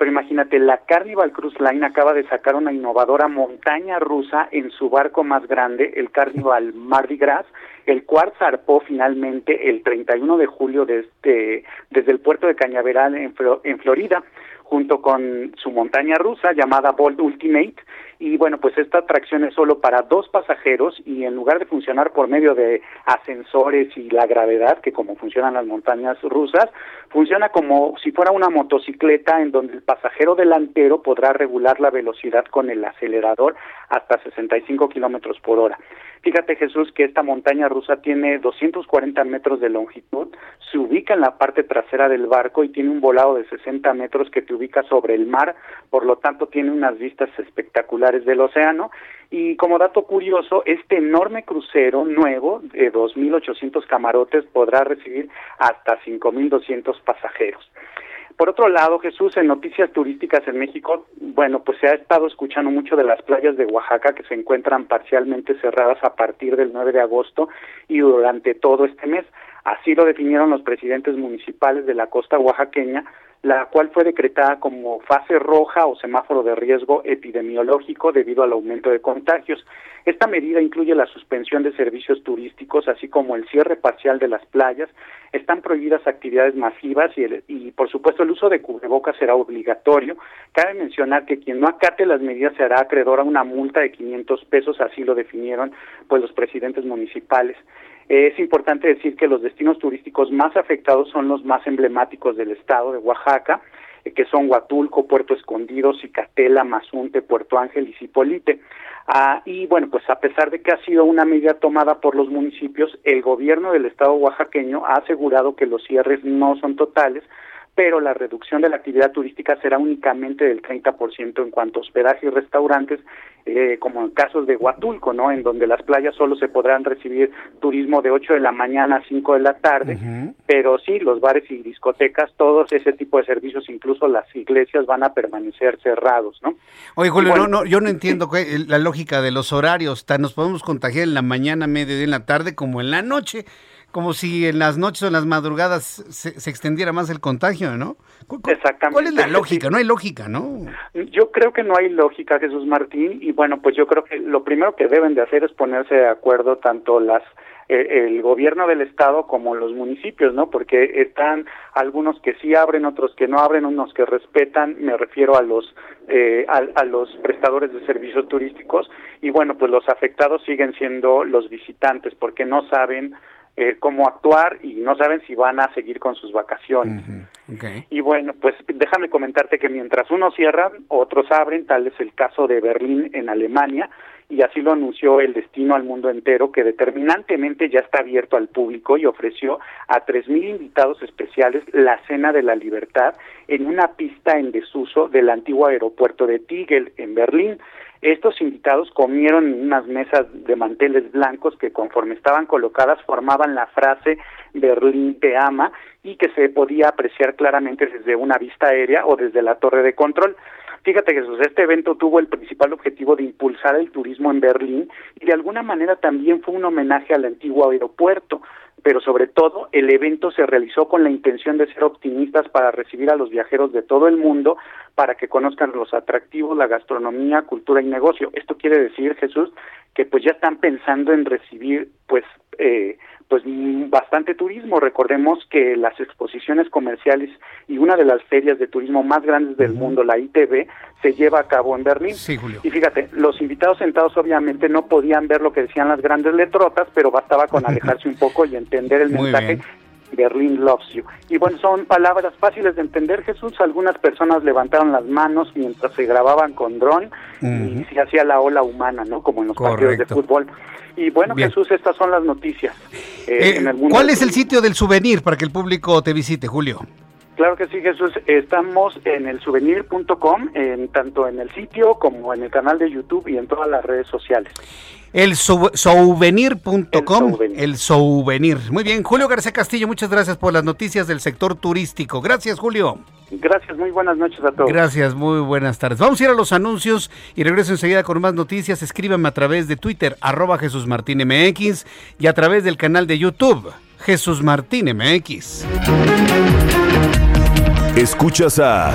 Pero imagínate, la Carnival Cruise Line acaba de sacar una innovadora montaña rusa en su barco más grande, el Carnival Mardi Gras, el cual zarpó finalmente el 31 de julio este, desde el puerto de Cañaveral en, en Florida junto con su montaña rusa llamada Bolt Ultimate. Y bueno, pues esta atracción es solo para dos pasajeros y en lugar de funcionar por medio de ascensores y la gravedad, que como funcionan las montañas rusas, funciona como si fuera una motocicleta en donde el pasajero delantero podrá regular la velocidad con el acelerador hasta 65 kilómetros por hora. Fíjate Jesús que esta montaña rusa tiene 240 metros de longitud, se ubica en la parte trasera del barco y tiene un volado de 60 metros que te ubica sobre el mar, por lo tanto tiene unas vistas espectaculares del océano. Y como dato curioso, este enorme crucero nuevo de 2.800 camarotes podrá recibir hasta 5.200 pasajeros. Por otro lado, Jesús, en noticias turísticas en México, bueno, pues se ha estado escuchando mucho de las playas de Oaxaca que se encuentran parcialmente cerradas a partir del 9 de agosto y durante todo este mes. Así lo definieron los presidentes municipales de la costa oaxaqueña, la cual fue decretada como fase roja o semáforo de riesgo epidemiológico debido al aumento de contagios. Esta medida incluye la suspensión de servicios turísticos, así como el cierre parcial de las playas. Están prohibidas actividades masivas y, y por supuesto, el uso de cubrebocas será obligatorio. Cabe mencionar que quien no acate las medidas será acreedor a una multa de 500 pesos, así lo definieron pues los presidentes municipales. Es importante decir que los destinos turísticos más afectados son los más emblemáticos del estado de Oaxaca, eh, que son Huatulco, Puerto Escondido, Cicatela, Mazunte, Puerto Ángel y Cipolite. Ah, y bueno, pues a pesar de que ha sido una medida tomada por los municipios, el gobierno del estado oaxaqueño ha asegurado que los cierres no son totales, pero la reducción de la actividad turística será únicamente del 30% en cuanto a hospedaje y restaurantes, eh, como en casos de Huatulco, ¿no? En donde las playas solo se podrán recibir turismo de 8 de la mañana a 5 de la tarde, pero sí, los bares y discotecas, todos ese tipo de servicios, incluso las iglesias van a permanecer cerrados, ¿no? Oye, Julio, no, no, yo no entiendo la lógica de los horarios, nos podemos contagiar en la mañana, mediodía, en la tarde, como en la noche como si en las noches o en las madrugadas se, extendiera más el contagio, ¿no? Exactamente. ¿Cuál es la lógica? No hay lógica, ¿no? Yo creo que no hay lógica, Jesús Martín, y bueno, pues yo creo que lo primero que deben de hacer es ponerse de acuerdo tanto las eh, el gobierno del estado como los municipios, ¿no? Porque están algunos que sí abren, otros que no abren, unos que respetan, me refiero a los eh, a, los prestadores de servicios turísticos y bueno, pues los afectados siguen siendo los visitantes porque no saben eh, cómo actuar y no saben si van a seguir con sus vacaciones. Y bueno, pues déjame comentarte que mientras unos cierran, otros abren, tal es el caso de Berlín en Alemania, y así lo anunció el destino al mundo entero, que determinantemente ya está abierto al público y ofreció a 3.000 invitados especiales la Cena de la Libertad en una pista en desuso del antiguo aeropuerto de Tigel en Berlín. Estos invitados comieron en unas mesas de manteles blancos que conforme estaban colocadas formaban la frase Berlín te ama y que se podía apreciar claramente desde una vista aérea o desde la torre de control. Fíjate Jesús, este evento tuvo el principal objetivo de impulsar el turismo en Berlín y de alguna manera también fue un homenaje al antiguo aeropuerto pero sobre todo el evento se realizó con la intención de ser optimistas para recibir a los viajeros de todo el mundo para que conozcan los atractivos, la gastronomía, cultura y negocio. Esto quiere decir, Jesús, que pues ya están pensando en recibir pues eh, pues bastante turismo. Recordemos que las exposiciones comerciales y una de las ferias de turismo más grandes del mundo, la ITB, se lleva a cabo en Berlín. Sí, Julio. Y fíjate, los invitados sentados obviamente no podían ver lo que decían las grandes letrotas, pero bastaba con alejarse un poco y entender el mensaje. Berlín loves you. Y bueno, son palabras fáciles de entender, Jesús. Algunas personas levantaron las manos mientras se grababan con dron y se hacía la ola humana, ¿no? Como en los partidos de fútbol. Y bueno, Jesús, estas son las noticias. Eh, eh, ¿Cuál es el sitio del souvenir para que el público te visite, Julio? Claro que sí, Jesús. Estamos en el souvenir.com, en, tanto en el sitio como en el canal de YouTube y en todas las redes sociales. El souvenir.com, el, souvenir. Muy bien, Julio García Castillo, muchas gracias por las noticias del sector turístico. Gracias, Julio. Gracias, muy buenas noches a todos. Gracias, muy buenas tardes. Vamos a ir a los anuncios y regreso enseguida con más noticias. Escríbanme a través de Twitter, arroba Jesús Martín MX y a través del canal de YouTube, Jesús Martín MX. Escuchas a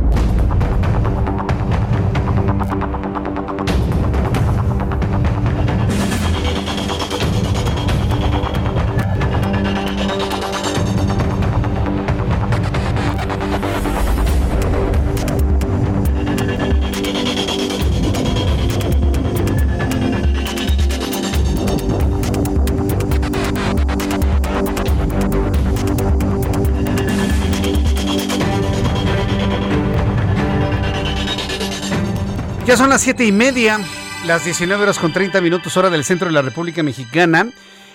Ya son las siete y media, las 19 horas con 30 minutos hora del centro de la República Mexicana.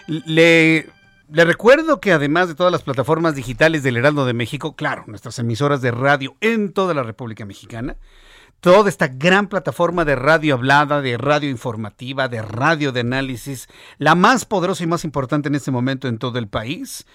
Le, le recuerdo que además de todas las plataformas digitales del Heraldo de México, claro, nuestras emisoras de radio en toda la República Mexicana, toda esta gran plataforma de radio hablada, de radio informativa, de radio de análisis, la más poderosa y más importante en este momento en todo el país.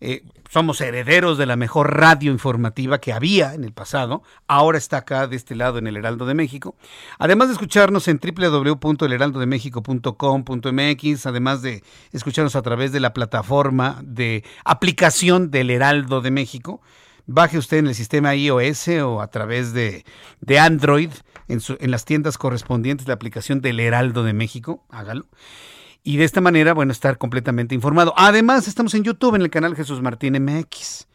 Eh, somos herederos de la mejor radio informativa que había en el pasado, ahora está acá de este lado en el Heraldo de México. Además de escucharnos en www.elheraldodemexico.com.mx, además de escucharnos a través de la plataforma de aplicación del Heraldo de México, baje usted en el sistema iOS o a través de, de Android, en, en, las tiendas correspondientes, la aplicación del Heraldo de México, hágalo. Y de esta manera, bueno, estar completamente informado. Además, estamos en YouTube, en el canal Jesús Martín MX.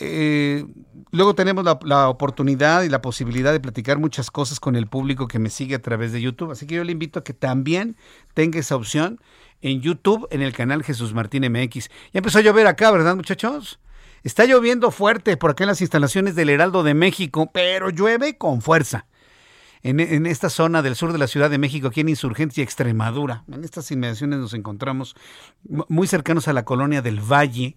Eh, luego tenemos la, la, oportunidad y la posibilidad de platicar muchas cosas con el público que me sigue a través de YouTube. Así que yo le invito a que también tenga esa opción en YouTube, en el canal Jesús Martín MX. Ya empezó a llover acá, ¿verdad, muchachos? Está lloviendo fuerte por acá en las instalaciones del Heraldo de México, pero llueve con fuerza. En, esta zona del sur de la Ciudad de México, aquí en Insurgencia y Extremadura. En estas inmediaciones nos encontramos muy cercanos a la colonia del Valle.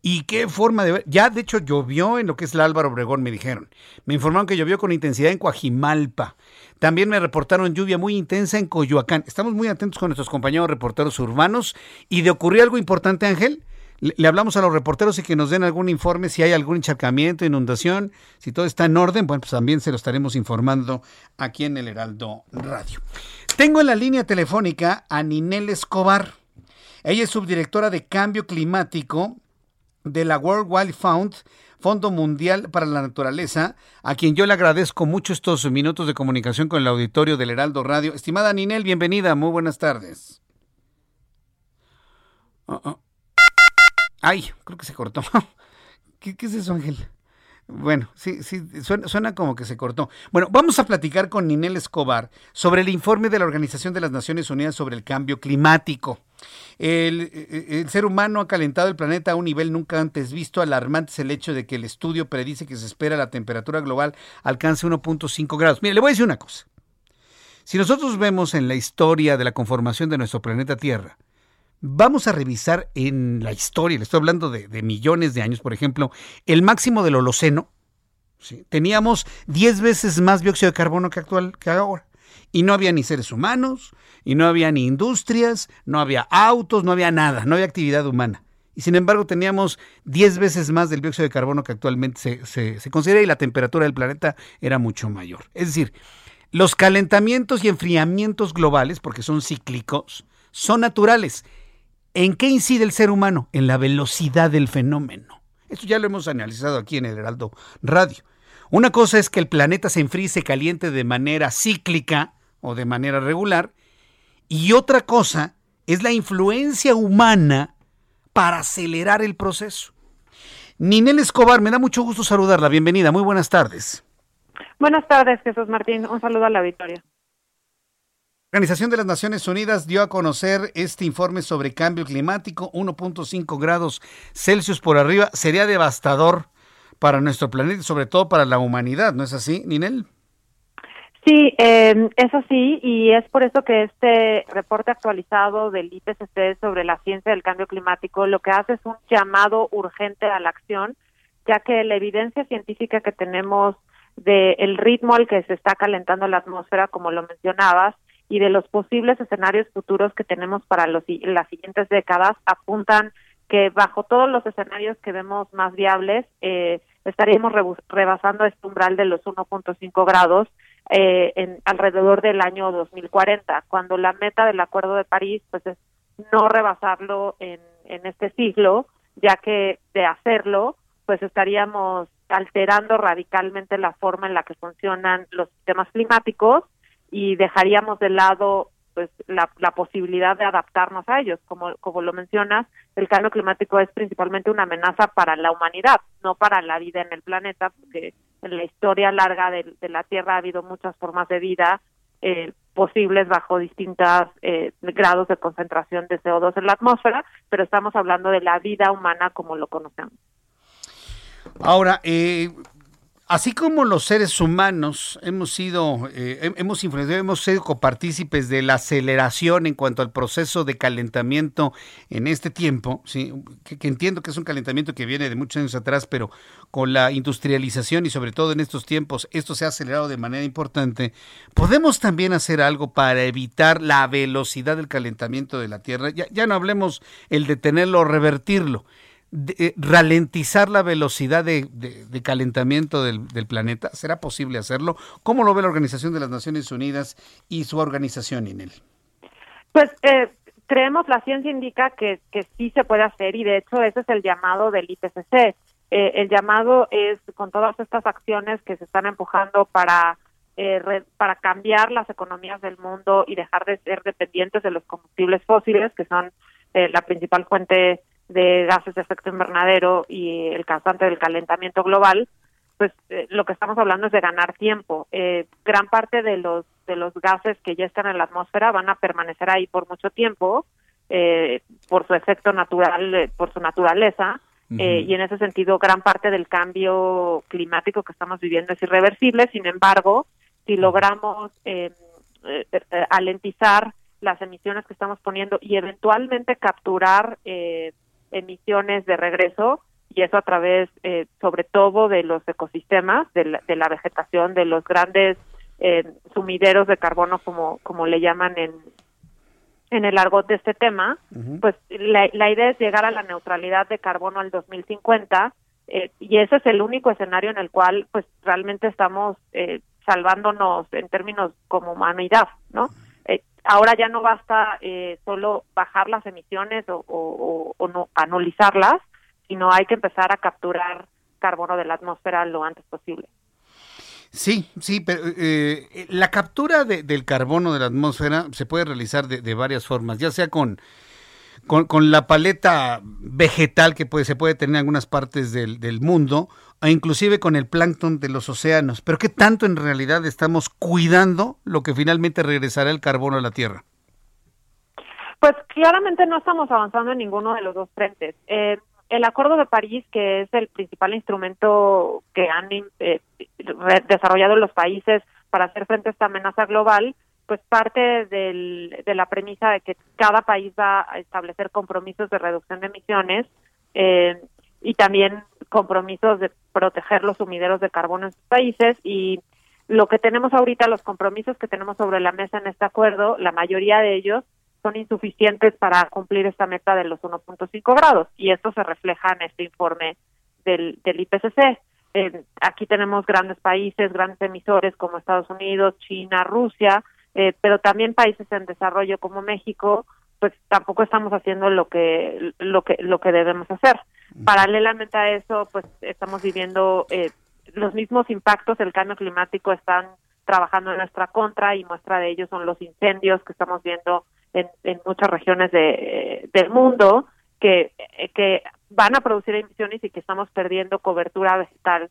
Y qué forma de ver. Ya, de hecho, llovió en lo que es el Álvaro Obregón, me dijeron. Me informaron que llovió con intensidad en Coajimalpa. También me reportaron lluvia muy intensa en Coyoacán. Estamos muy atentos con nuestros compañeros reporteros urbanos. Y de ocurrir algo importante, Ángel, le, hablamos a los reporteros y que nos den algún informe si hay algún encharcamiento, inundación, si todo está en orden, bueno, pues también se lo estaremos informando aquí en el Heraldo Radio. Tengo en la línea telefónica a Ninel Escobar. Ella es subdirectora de Cambio Climático de la World Wildlife Fund, Fondo Mundial para la Naturaleza, a quien yo le agradezco mucho estos minutos de comunicación con el auditorio del Heraldo Radio. Estimada Ninel, bienvenida, muy buenas tardes. Uh -uh. Ay, creo que se cortó. ¿Qué, es eso, Ángel? Bueno, sí, sí, suena, como que se cortó. Bueno, vamos a platicar con Ninel Escobar sobre el informe de la Organización de las Naciones Unidas sobre el cambio climático. El, el, ser humano ha calentado el planeta a un nivel nunca antes visto. Alarmante es el hecho de que el estudio predice que se espera la temperatura global alcance 1.5 grados. Mire, le voy a decir una cosa. Si nosotros vemos en la historia de la conformación de nuestro planeta Tierra, Vamos a revisar en la historia, le estoy hablando de, millones de años, por ejemplo, el máximo del Holoceno. Teníamos 10 veces más dióxido de carbono que, actual, que ahora. Y no había ni seres humanos, y no había ni industrias, no había autos, no había nada, no había actividad humana. Y sin embargo teníamos 10 veces más del dióxido de carbono que actualmente se, se considera y la temperatura del planeta era mucho mayor. Es decir, los calentamientos y enfriamientos globales, porque son cíclicos, son naturales ¿En qué incide el ser humano? En la velocidad del fenómeno. Esto ya lo hemos analizado aquí en el Heraldo Radio. Una cosa es que el planeta se enfríe y se caliente de manera cíclica o de manera regular, y otra cosa es la influencia humana para acelerar el proceso. Ninel Escobar, me da mucho gusto saludarla. Bienvenida, muy buenas tardes. Buenas tardes, Jesús Martín. Un saludo a la Victoria. Organización de las Naciones Unidas dio a conocer este informe sobre cambio climático, 1.5 grados Celsius por arriba. Sería devastador para nuestro planeta y sobre todo para la humanidad, ¿no es así, Ninel? Sí, eh, es así y es por eso que este reporte actualizado del IPCC sobre la ciencia del cambio climático lo que hace es un llamado urgente a la acción, ya que la evidencia científica que tenemos del ritmo al que se está calentando la atmósfera, como lo mencionabas, y de los posibles escenarios futuros que tenemos para los, las siguientes décadas apuntan que bajo todos los escenarios que vemos más viables eh, estaríamos rebasando este umbral de los 1.5 grados eh, en alrededor del año 2040, cuando la meta del Acuerdo de París pues es no rebasarlo en, en este siglo, ya que de hacerlo pues estaríamos alterando radicalmente la forma en la que funcionan los sistemas climáticos y dejaríamos de lado pues la, la posibilidad de adaptarnos a ellos. Como, como lo mencionas, el cambio climático es principalmente una amenaza para la humanidad, no para la vida en el planeta, porque en la historia larga de, de la Tierra ha habido muchas formas de vida eh, posibles bajo distintos eh, grados de concentración de CO2 en la atmósfera, pero estamos hablando de la vida humana como lo conocemos. Ahora, eh, Así como los seres humanos hemos sido, eh, hemos influenciado, hemos sido copartícipes de la aceleración en cuanto al proceso de calentamiento en este tiempo, ¿sí? que, entiendo que es un calentamiento que viene de muchos años atrás, pero con la industrialización y sobre todo en estos tiempos esto se ha acelerado de manera importante, podemos también hacer algo para evitar la velocidad del calentamiento de la Tierra. Ya, ya no hablemos el detenerlo o revertirlo de, ralentizar la velocidad de, calentamiento del, planeta? ¿Será posible hacerlo? ¿Cómo lo ve la Organización de las Naciones Unidas y su organización, Inel? Pues eh, creemos, la ciencia indica que, que sí se puede hacer y de hecho ese es el llamado del IPCC. Eh, el llamado es con todas estas acciones que se están empujando para eh, para cambiar las economías del mundo y dejar de ser dependientes de los combustibles fósiles, que son la principal fuente de gases de efecto invernadero y el causante del calentamiento global, pues eh, lo que estamos hablando es de ganar tiempo. Eh, gran parte de los de los gases que ya están en la atmósfera van a permanecer ahí por mucho tiempo eh, por su efecto natural, por su naturaleza. y en ese sentido, gran parte del cambio climático que estamos viviendo es irreversible. Sin embargo, si logramos alentizar las emisiones que estamos poniendo y eventualmente capturar eh, emisiones de regreso y eso a través eh, sobre todo de los ecosistemas, de la, vegetación, de los grandes eh, sumideros de carbono como, como le llaman en, en el argot de este tema, pues la, la, idea es llegar a la neutralidad de carbono al 2050 eh, y ese es el único escenario en el cual pues realmente estamos eh, salvándonos en términos como humanidad, ¿no? Ahora ya no basta eh, solo bajar las emisiones o, no anulizarlas, sino hay que empezar a capturar carbono de la atmósfera lo antes posible. Sí, sí, pero eh, la captura del carbono de la atmósfera se puede realizar de, varias formas, ya sea con, con, la paleta vegetal que puede, se puede tener en algunas partes del, del mundo, e inclusive con el plancton de los océanos. Pero ¿qué tanto en realidad estamos cuidando lo que finalmente regresará el carbono a la Tierra? Pues claramente no estamos avanzando en ninguno de los dos frentes. Eh, el Acuerdo de París, que es el principal instrumento que han eh, desarrollado los países para hacer frente a esta amenaza global, pues parte del, de la premisa de que cada país va a establecer compromisos de reducción de emisiones eh, y también compromisos de proteger los sumideros de carbono en sus países y lo que tenemos ahorita, los compromisos que tenemos sobre la mesa en este acuerdo, la mayoría de ellos son insuficientes para cumplir esta meta de los 1.5 grados y esto se refleja en este informe del, del IPCC. Eh, aquí tenemos grandes países, grandes emisores como Estados Unidos, China, Rusia, eh, pero también países en desarrollo como México, pues tampoco estamos haciendo lo que lo que lo que debemos hacer. Paralelamente a eso, pues estamos viviendo eh, los mismos impactos del cambio climático están trabajando en nuestra contra y muestra de ello son los incendios que estamos viendo en, en muchas regiones de, del mundo que, que van a producir emisiones y que estamos perdiendo cobertura vegetal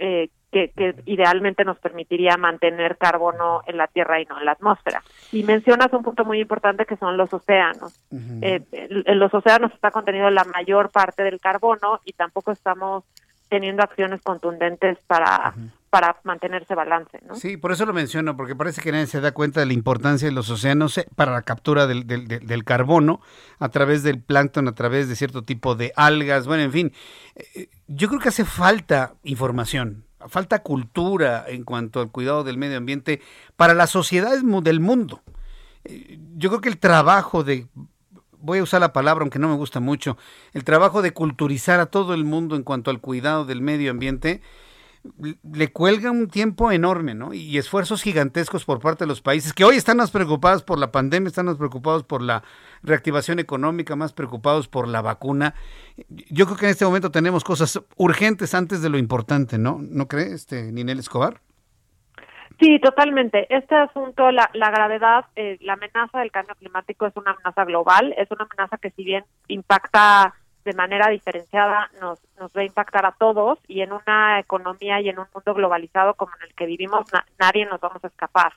eh, que, idealmente nos permitiría mantener carbono en la Tierra y no en la atmósfera. Y mencionas un punto muy importante que son los océanos. Eh, en los océanos está contenido la mayor parte del carbono y tampoco estamos teniendo acciones contundentes para para mantener ese balance. ¿no? Sí, por eso lo menciono, porque parece que nadie se da cuenta de la importancia de los océanos eh, para la captura del, del, del carbono a través del plancton, a través de cierto tipo de algas, bueno, en fin, eh, yo creo que hace falta información, falta cultura en cuanto al cuidado del medio ambiente para las sociedades del mundo. Eh, yo creo que el trabajo de, voy a usar la palabra aunque no me gusta mucho, el trabajo de culturizar a todo el mundo en cuanto al cuidado del medio ambiente, le cuelga un tiempo enorme, ¿no? Y esfuerzos gigantescos por parte de los países que hoy están más preocupados por la pandemia, están más preocupados por la reactivación económica, más preocupados por la vacuna. Yo creo que en este momento tenemos cosas urgentes antes de lo importante, ¿no? ¿No cree, este, Ninel Escobar? Sí, totalmente. Este asunto, la, la gravedad, eh, la amenaza del cambio climático es una amenaza global, es una amenaza que si bien impacta de manera diferenciada nos, nos va a impactar a todos y en una economía y en un mundo globalizado como en el que vivimos nadie nos vamos a escapar.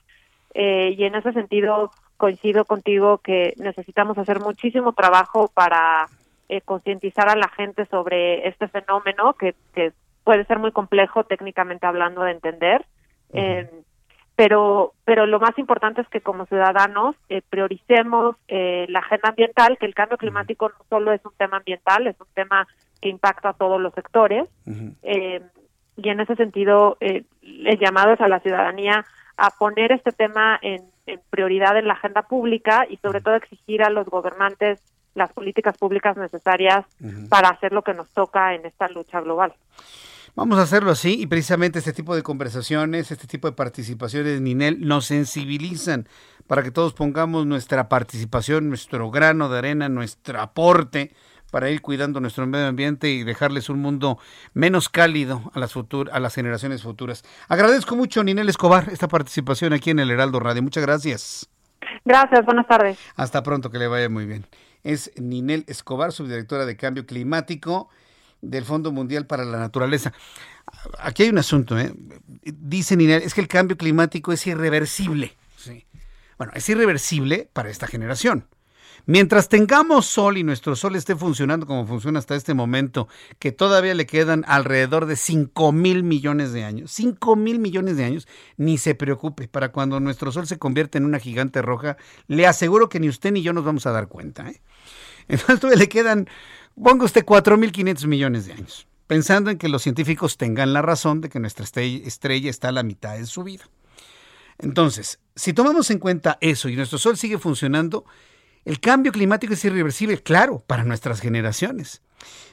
Eh, y en ese sentido coincido contigo que necesitamos hacer muchísimo trabajo para eh, concientizar a la gente sobre este fenómeno que, que puede ser muy complejo técnicamente hablando de entender. Eh, pero pero lo más importante es que como ciudadanos eh, prioricemos eh, la agenda ambiental, que el cambio climático no solo es un tema ambiental, es un tema que impacta a todos los sectores. Eh, y en ese sentido, el llamado es a la ciudadanía a poner este tema en, prioridad en la agenda pública y sobre todo exigir a los gobernantes las políticas públicas necesarias para hacer lo que nos toca en esta lucha global. Vamos a hacerlo así y precisamente este tipo de conversaciones, este tipo de participaciones, Ninel, nos sensibilizan para que todos pongamos nuestra participación, nuestro grano de arena, nuestro aporte para ir cuidando nuestro medio ambiente y dejarles un mundo menos cálido a las, a las generaciones futuras. Agradezco mucho, Ninel Escobar, esta participación aquí en el Heraldo Radio. Muchas gracias. Gracias, buenas tardes. Hasta pronto, que le vaya muy bien. Es Ninel Escobar, subdirectora de Cambio Climático del Fondo Mundial para la Naturaleza. Aquí hay un asunto, ¿eh? Dice Ninel, es que el cambio climático es irreversible. Bueno, es irreversible para esta generación. Mientras tengamos sol y nuestro sol esté funcionando como funciona hasta este momento, que todavía le quedan alrededor de 5 mil millones de años, 5 mil millones de años, ni se preocupe, para cuando nuestro sol se convierta en una gigante roja, le aseguro que ni usted ni yo nos vamos a dar cuenta. ¿eh? Entonces todavía le quedan Ponga usted 4.500 millones de años, pensando en que los científicos tengan la razón de que nuestra estrella está a la mitad de su vida. Entonces, si tomamos en cuenta eso y nuestro Sol sigue funcionando, el cambio climático es irreversible, claro, para nuestras generaciones.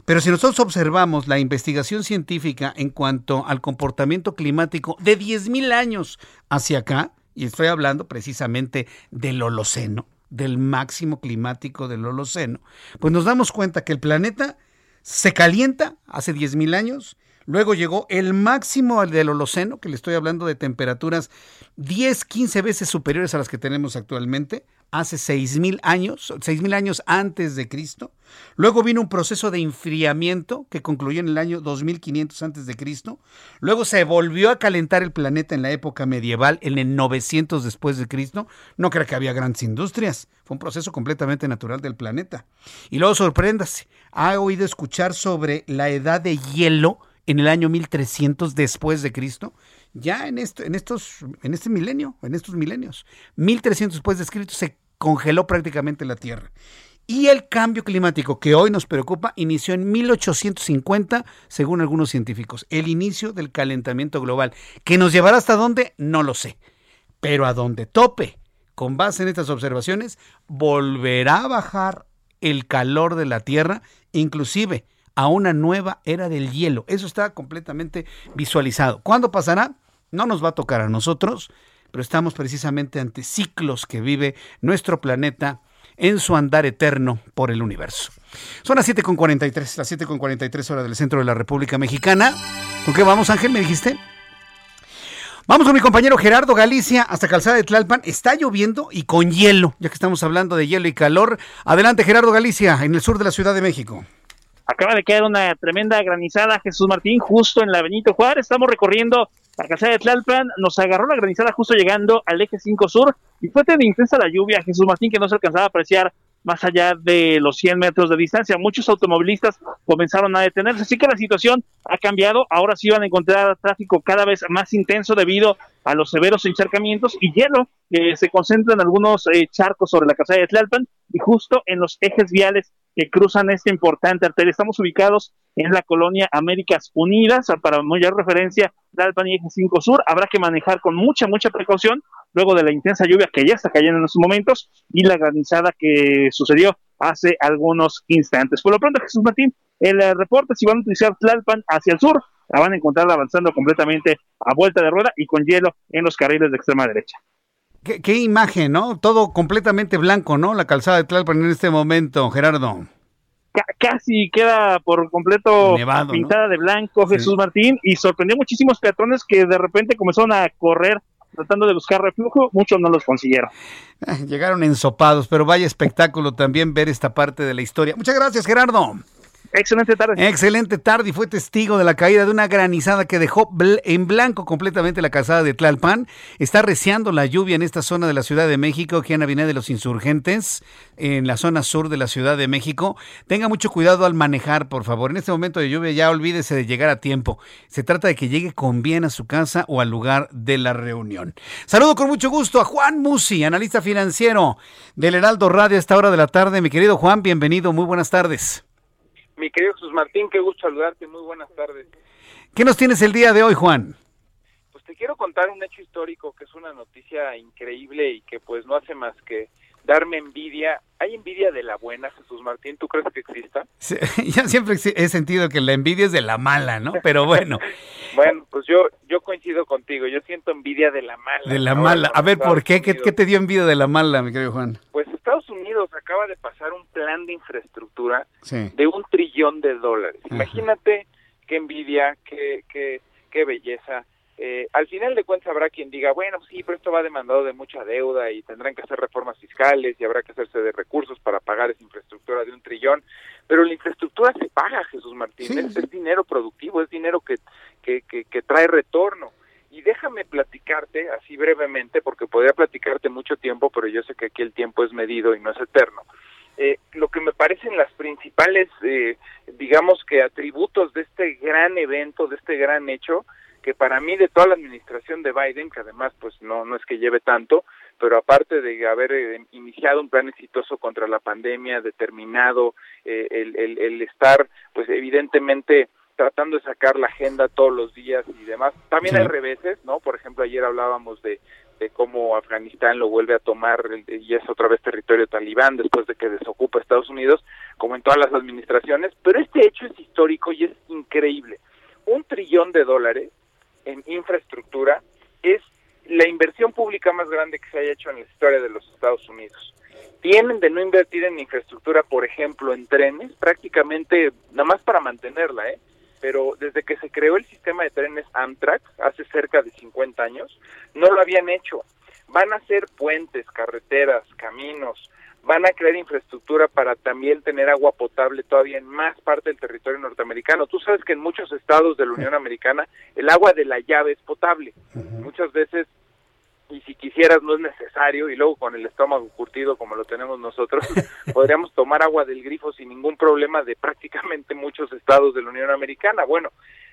Pero si nosotros observamos la investigación científica en cuanto al comportamiento climático de 10.000 años hacia acá, y estoy hablando precisamente del Holoceno, del máximo climático del Holoceno, pues nos damos cuenta que el planeta se calienta hace 10.000 años, luego llegó el máximo del Holoceno, que le estoy hablando de temperaturas 10, 15 veces superiores a las que tenemos actualmente, hace 6.000 años, 6.000 años antes de Cristo. Luego vino un proceso de enfriamiento que concluyó en el año 2500 antes de Cristo. Luego se volvió a calentar el planeta en la época medieval, en el 900 después de Cristo. No creo que había grandes industrias. Fue un proceso completamente natural del planeta. Y luego sorpréndase, ha oído escuchar sobre la edad de hielo en el año 1300 después de Cristo ya en, esto, en, estos, en este milenio, en estos milenios. 1300 después de escrito se congeló prácticamente la Tierra. Y el cambio climático que hoy nos preocupa inició en 1850, según algunos científicos. El inicio del calentamiento global. ¿Que nos llevará hasta dónde? No lo sé. Pero a donde tope, con base en estas observaciones, volverá a bajar el calor de la Tierra, inclusive a una nueva era del hielo. Eso está completamente visualizado. ¿Cuándo pasará? No nos va a tocar a nosotros, pero estamos precisamente ante ciclos que vive nuestro planeta en su andar eterno por el universo. Son las 7.43, las 7.43 horas del centro de la República Mexicana. ¿Con qué vamos, Ángel? ¿Me dijiste? Vamos con mi compañero Gerardo Galicia hasta Calzada de Tlalpan. Está lloviendo y con hielo, ya que estamos hablando de hielo y calor. Adelante, Gerardo Galicia, en el sur de la Ciudad de México. Acaba de quedar una tremenda granizada, Jesús Martín, justo en la Benito Juárez. Estamos recorriendo la calzada de Tlalpan. Nos agarró la granizada justo llegando al eje 5 sur y fue tan intensa la lluvia, Jesús Martín, que no se alcanzaba a apreciar más allá de los 100 metros de distancia. Muchos automovilistas comenzaron a detenerse, así que la situación ha cambiado. Ahora sí van a encontrar tráfico cada vez más intenso debido a los severos encharcamientos y hielo que se concentra en algunos eh, charcos sobre la calzada de Tlalpan y justo en los ejes viales que cruzan esta importante arteria. Estamos ubicados en la colonia Américas Unidas, para mayor referencia, Dalpan y Eje 5 Sur. Habrá que manejar con mucha, mucha precaución luego de la intensa lluvia que ya está cayendo en estos momentos y la granizada que sucedió hace algunos instantes. Por lo pronto, Jesús Martín, el eh, reporte, si van a utilizar Tlalpan hacia el sur, la van a encontrar avanzando completamente a vuelta de rueda y con hielo en los carriles de extrema derecha. Qué, imagen, ¿no? Todo completamente blanco, ¿no? La calzada de Tlalpan en este momento, Gerardo. casi queda por completo pintada de blanco Jesús Martín y sorprendió muchísimos peatones que de repente comenzaron a correr tratando de buscar refugio, muchos no los consiguieron. Eh, llegaron ensopados, pero vaya espectáculo también ver esta parte de la historia. Muchas gracias, Gerardo. Excelente tarde. Excelente tarde y fue testigo de la caída de una granizada que dejó en blanco completamente la calzada de Tlalpan. Está reciando la lluvia en esta zona de la Ciudad de México, aquí en Avenida de los Insurgentes, en la zona sur de la Ciudad de México. Tenga mucho cuidado al manejar, por favor. En este momento de lluvia ya olvídese de llegar a tiempo. Se trata de que llegue con bien a su casa o al lugar de la reunión. Saludo con mucho gusto a Juan Musi, analista financiero del Heraldo Radio a esta hora de la tarde. Mi querido Juan, bienvenido, muy buenas tardes. Mi querido Jesús Martín, qué gusto saludarte, muy buenas tardes. ¿Qué nos tienes el día de hoy, Juan? Pues te quiero contar un hecho histórico que es una noticia increíble y que pues no hace más que darme envidia. ¿Hay envidia de la buena, Jesús Martín? ¿Tú crees que exista? ya siempre he sentido que la envidia es de la mala, ¿no? Pero bueno. bueno, pues yo yo coincido contigo. Yo siento envidia de la mala. De la mala. A ver, ¿por qué? ¿Qué, ¿Qué, te dio envidia de la mala, mi querido Juan? Pues Estados Unidos acaba de pasar un plan de infraestructura de un trillón de dólares. Imagínate qué envidia, qué, qué, qué belleza. Eh, al final de cuentas habrá quien diga, bueno, sí, pero esto va demandado de mucha deuda y tendrán que hacer reformas fiscales y habrá que hacerse de recursos para pagar esa infraestructura de un trillón. Pero la infraestructura se paga, Jesús Martín, es, dinero productivo, es dinero que, que, que, que trae retorno. Y déjame platicarte así brevemente, porque podría platicarte mucho tiempo, pero yo sé que aquí el tiempo es medido y no es eterno. Eh, lo que me parecen las principales, eh, digamos que atributos de este gran evento, de este gran hecho, que para mí de toda la administración de Biden, que además pues no, no es que lleve tanto, pero aparte de haber eh, iniciado un plan exitoso contra la pandemia, determinado, el, el, el estar pues evidentemente tratando de sacar la agenda todos los días y demás. También hay reveses, ¿no? Por ejemplo, ayer hablábamos de, de cómo Afganistán lo vuelve a tomar y es otra vez territorio talibán después de que desocupa Estados Unidos, como en todas las administraciones. Pero este hecho es histórico y es increíble. Un trillón de dólares en infraestructura es la inversión pública más grande que se haya hecho en la historia de los Estados Unidos. Tienen de no invertir en infraestructura, por ejemplo, en trenes, prácticamente nada más para mantenerla, ¿eh? pero desde que se creó el sistema de trenes Amtrak hace cerca de 50 años, no lo habían hecho. Van a hacer puentes, carreteras, caminos, van a crear infraestructura para también tener agua potable todavía en más parte del territorio norteamericano. Tú sabes que en muchos estados de la Unión Americana el agua de la llave es potable. Muchas veces y si quisieras no es necesario y luego con el estómago curtido como lo tenemos nosotros podríamos tomar agua del grifo sin ningún problema de prácticamente muchos estados de la Unión Americana. Bueno,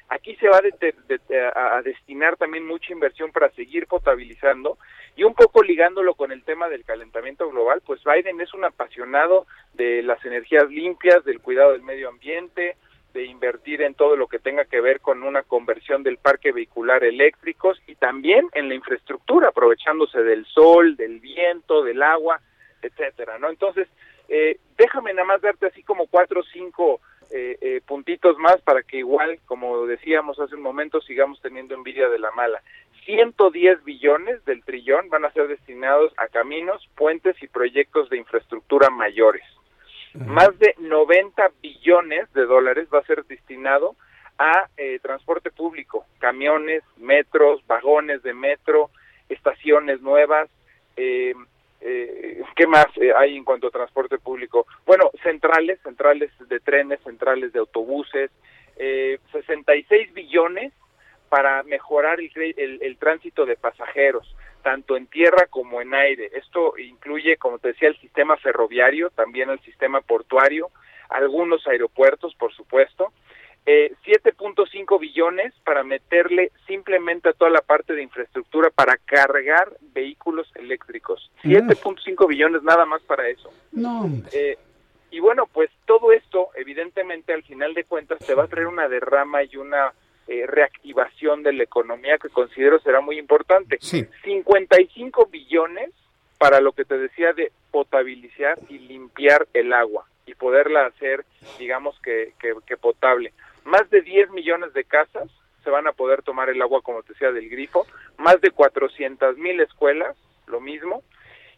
aquí se va a, destinar también mucha inversión para seguir potabilizando y un poco ligándolo con el tema del calentamiento global, pues Biden es un apasionado de las energías limpias, del cuidado del medio ambiente, de invertir en todo lo que tenga que ver con una conversión del parque vehicular eléctricos y también en la infraestructura, aprovechándose del sol, del viento, del agua, etcétera, ¿no? Entonces, eh, déjame nada más darte así como cuatro o cinco eh, eh, puntitos más para que igual, como decíamos hace un momento, sigamos teniendo envidia de la mala. 110 billones del trillón van a ser destinados a caminos, puentes y proyectos de infraestructura mayores. Más de 90 billones de dólares va a ser destinado a eh, transporte público, camiones, metros, vagones de metro, estaciones nuevas. Eh, eh, ¿Qué más hay en cuanto a transporte público? Bueno, centrales, centrales de trenes, centrales de autobuses, 66 billones para mejorar el, el tránsito de pasajeros tanto en tierra como en aire. Esto incluye, como te decía, el sistema ferroviario, también el sistema portuario, algunos aeropuertos, por supuesto. Eh, 7.5 billones para meterle simplemente a toda la parte de infraestructura para cargar vehículos eléctricos. 7.5 billones nada más para eso. No. Eh, y bueno, pues todo esto, evidentemente, al final de cuentas, te va a traer una derrama y una eh, reactivación de la economía que considero será muy importante. 55 billones para lo que te decía de potabilizar y limpiar el agua y poderla hacer, digamos que, que, potable. Más de 10 millones de casas se van a poder tomar el agua, como te decía, del grifo. Más de 400 mil escuelas, lo mismo.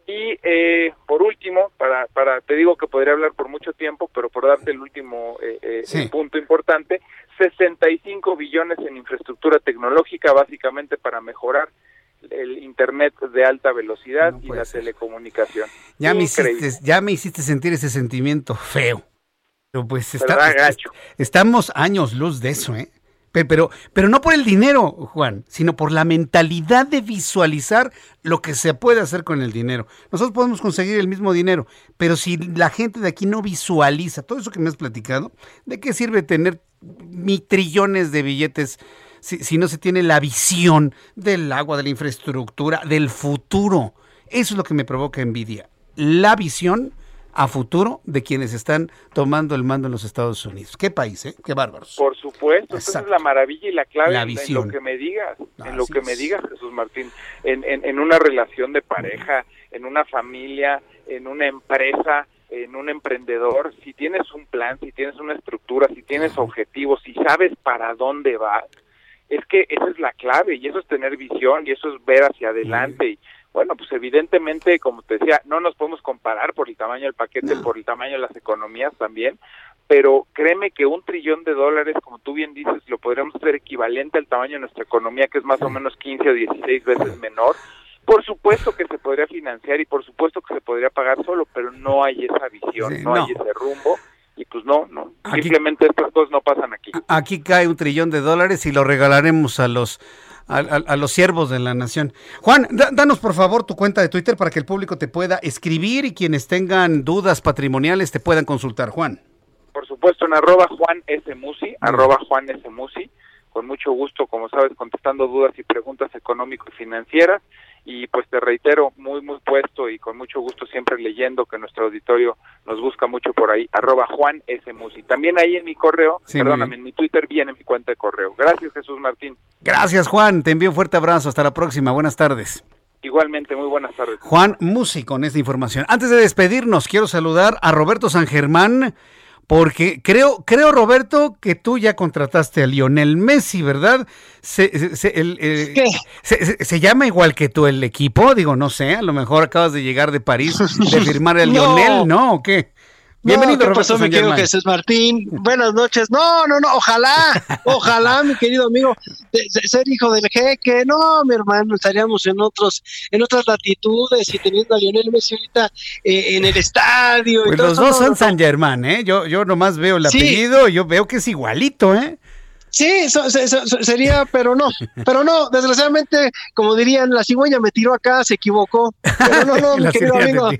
Y eh, por último, para, para, te digo que podría hablar por mucho tiempo, pero por darte el último eh, eh punto importante, 65 billones en infraestructura tecnológica, básicamente para mejorar el internet de alta velocidad y la telecomunicación. Ya me, hiciste, ya me hiciste sentir ese sentimiento feo. Pues está, estamos años luz de eso, ¿eh? Pero, pero no por el dinero, Juan, sino por la mentalidad de visualizar lo que se puede hacer con el dinero. Nosotros podemos conseguir el mismo dinero, pero si la gente de aquí no visualiza todo eso que me has platicado, ¿de qué sirve tener mi trillones de billetes si, si no se tiene la visión del agua, de la infraestructura, del futuro? Eso es lo que me provoca envidia. La visión a futuro de quienes están tomando el mando en los Estados Unidos. Qué país, ¿eh? Qué bárbaros. Por supuesto, esa es la maravilla y la clave en lo que me digas, en lo que me digas, Jesús Martín, en, en, una relación de pareja, en una familia, en una empresa, en un emprendedor, si tienes un plan, si tienes una estructura, si tienes objetivos, si sabes para dónde vas, es que esa es la clave y eso es tener visión y eso es ver hacia adelante y bueno, pues evidentemente, como te decía, no nos podemos comparar por el tamaño del paquete, por el tamaño de las economías también, pero créeme que un trillón de dólares, como tú bien dices, lo podríamos hacer equivalente al tamaño de nuestra economía, que es más o menos 15 o 16 veces menor. Por supuesto que se podría financiar y por supuesto que se podría pagar solo, pero no hay esa visión, no, hay ese rumbo y pues no, no, simplemente estas cosas no pasan aquí. Aquí cae un trillón de dólares y lo regalaremos a los a, los siervos de la nación. Juan, danos por favor tu cuenta de Twitter para que el público te pueda escribir y quienes tengan dudas patrimoniales te puedan consultar, Juan. Por supuesto, en arroba Juan S. Musi, arroba Juan S. Musi, con mucho gusto, como sabes, contestando dudas y preguntas económico-financieras y pues te reitero, muy, muy puesto y con mucho gusto siempre leyendo que nuestro auditorio nos busca mucho por ahí, arroba Juan S. Musi. También ahí en mi correo, perdóname, en mi Twitter viene mi cuenta de correo. Gracias Jesús Martín. Gracias Juan, te envío un fuerte abrazo, hasta la próxima, buenas tardes. Igualmente, muy buenas tardes. Juan Musi con esta información. Antes de despedirnos, quiero saludar a Roberto San Germán, porque creo, creo Roberto, que tú ya contrataste a Lionel Messi, ¿verdad? Se, se, el, se, llama igual que tú el equipo? Digo, no sé, a lo mejor acabas de llegar de París de firmar a Lionel, ¿no? ¿O qué? Bienvenido, ¿qué pasó, mi querido Jesús Martín? Buenas noches. No, no, no, ojalá, ojalá, mi querido amigo, ser hijo del jeque. No, mi hermano, estaríamos en otros, en otras latitudes y teniendo a Lionel Messi ahorita eh, en el estadio. Pues los dos son San Germán, ¿eh? Yo, yo nomás veo el apellido, yo veo que es igualito, ¿eh? Sí, sería, pero no, pero no, desgraciadamente, como dirían, la cigüeña me tiró acá, se equivocó. Pero no, no, mi querido amigo.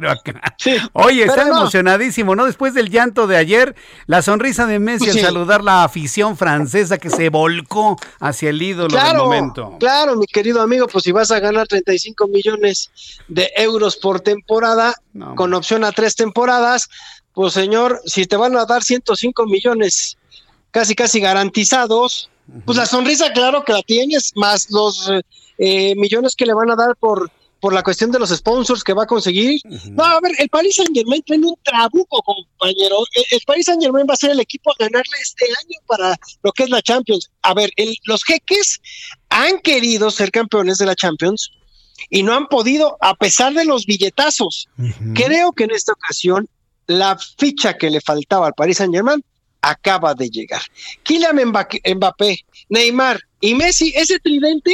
Oye, está emocionadísimo, ¿no? Después del llanto de ayer, la sonrisa de Messi al saludar la afición francesa que se volcó hacia el ídolo del momento. Claro, mi querido amigo, pues si vas a ganar 35 millones de euros por temporada, con opción a tres temporadas, pues señor, si te van a dar 105 millones casi casi garantizados, pues la sonrisa claro que la tienes, más los eh, millones que le van a dar por, por la cuestión de los sponsors que va a conseguir. No, a ver, el Paris Saint Germain tiene un trabuco, compañero. El, Paris Saint Germain va a ser el equipo a ganarle este año para lo que es la Champions. A ver, los jeques han querido ser campeones de la Champions y no han podido, a pesar de los billetazos. Creo que en esta ocasión la ficha que le faltaba al Paris Saint Germain acaba de llegar. Kylian Mbappé, Neymar y Messi, ese tridente,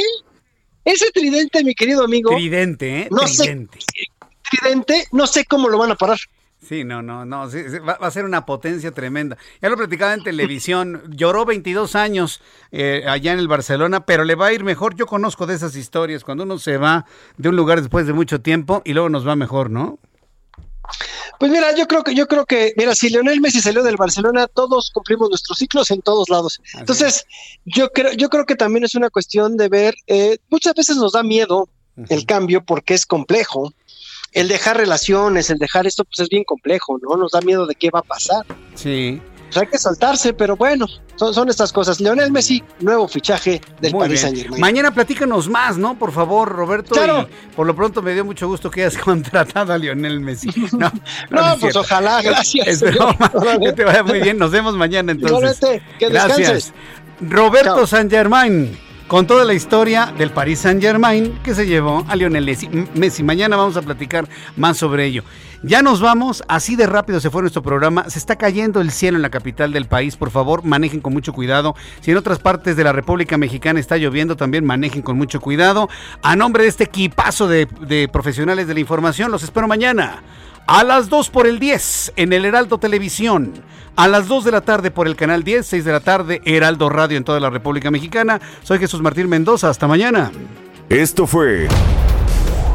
ese tridente, mi querido amigo. Tridente, ¿eh? No tridente. Sé, tridente, no sé cómo lo van a parar. Sí, no, no, no, va, a ser una potencia tremenda. Ya lo platicaba en televisión, lloró 22 años eh, allá en el Barcelona, pero le va a ir mejor. Yo conozco de esas historias, cuando uno se va de un lugar después de mucho tiempo y luego nos va mejor, ¿no? Pues mira, yo creo que, yo creo que, mira, si Lionel Messi salió del Barcelona, todos cumplimos nuestros ciclos en todos lados. Entonces, yo creo, yo creo que también es una cuestión de ver, eh, muchas veces nos da miedo el cambio porque es complejo. El dejar relaciones, el dejar esto, pues es bien complejo, ¿no? Nos da miedo de qué va a pasar. Sí. Pues hay que saltarse, pero bueno, son, estas cosas. Leonel Messi, nuevo fichaje del Paris Saint Germain. Mañana platícanos más, ¿no? Por favor, Roberto. Claro. por lo pronto me dio mucho gusto que hayas contratado a Lionel Messi. No, no, pues ojalá, gracias. que te vaya muy bien. Nos vemos mañana entonces. que gracias. Roberto San Germain con toda la historia del Paris Saint Germain que se llevó a Lionel Messi. Mañana vamos a platicar más sobre ello. Ya nos vamos, así de rápido se fue nuestro programa. Se está cayendo el cielo en la capital del país. Por favor, manejen con mucho cuidado. Si en otras partes de la República Mexicana está lloviendo, también manejen con mucho cuidado. A nombre de este equipazo de, de profesionales de la información, los espero mañana. A las 2 por el 10 en el Heraldo Televisión. A las 2 de la tarde por el canal 10, 6 de la tarde, Heraldo Radio en toda la República Mexicana. Soy Jesús Martín Mendoza. Hasta mañana. Esto fue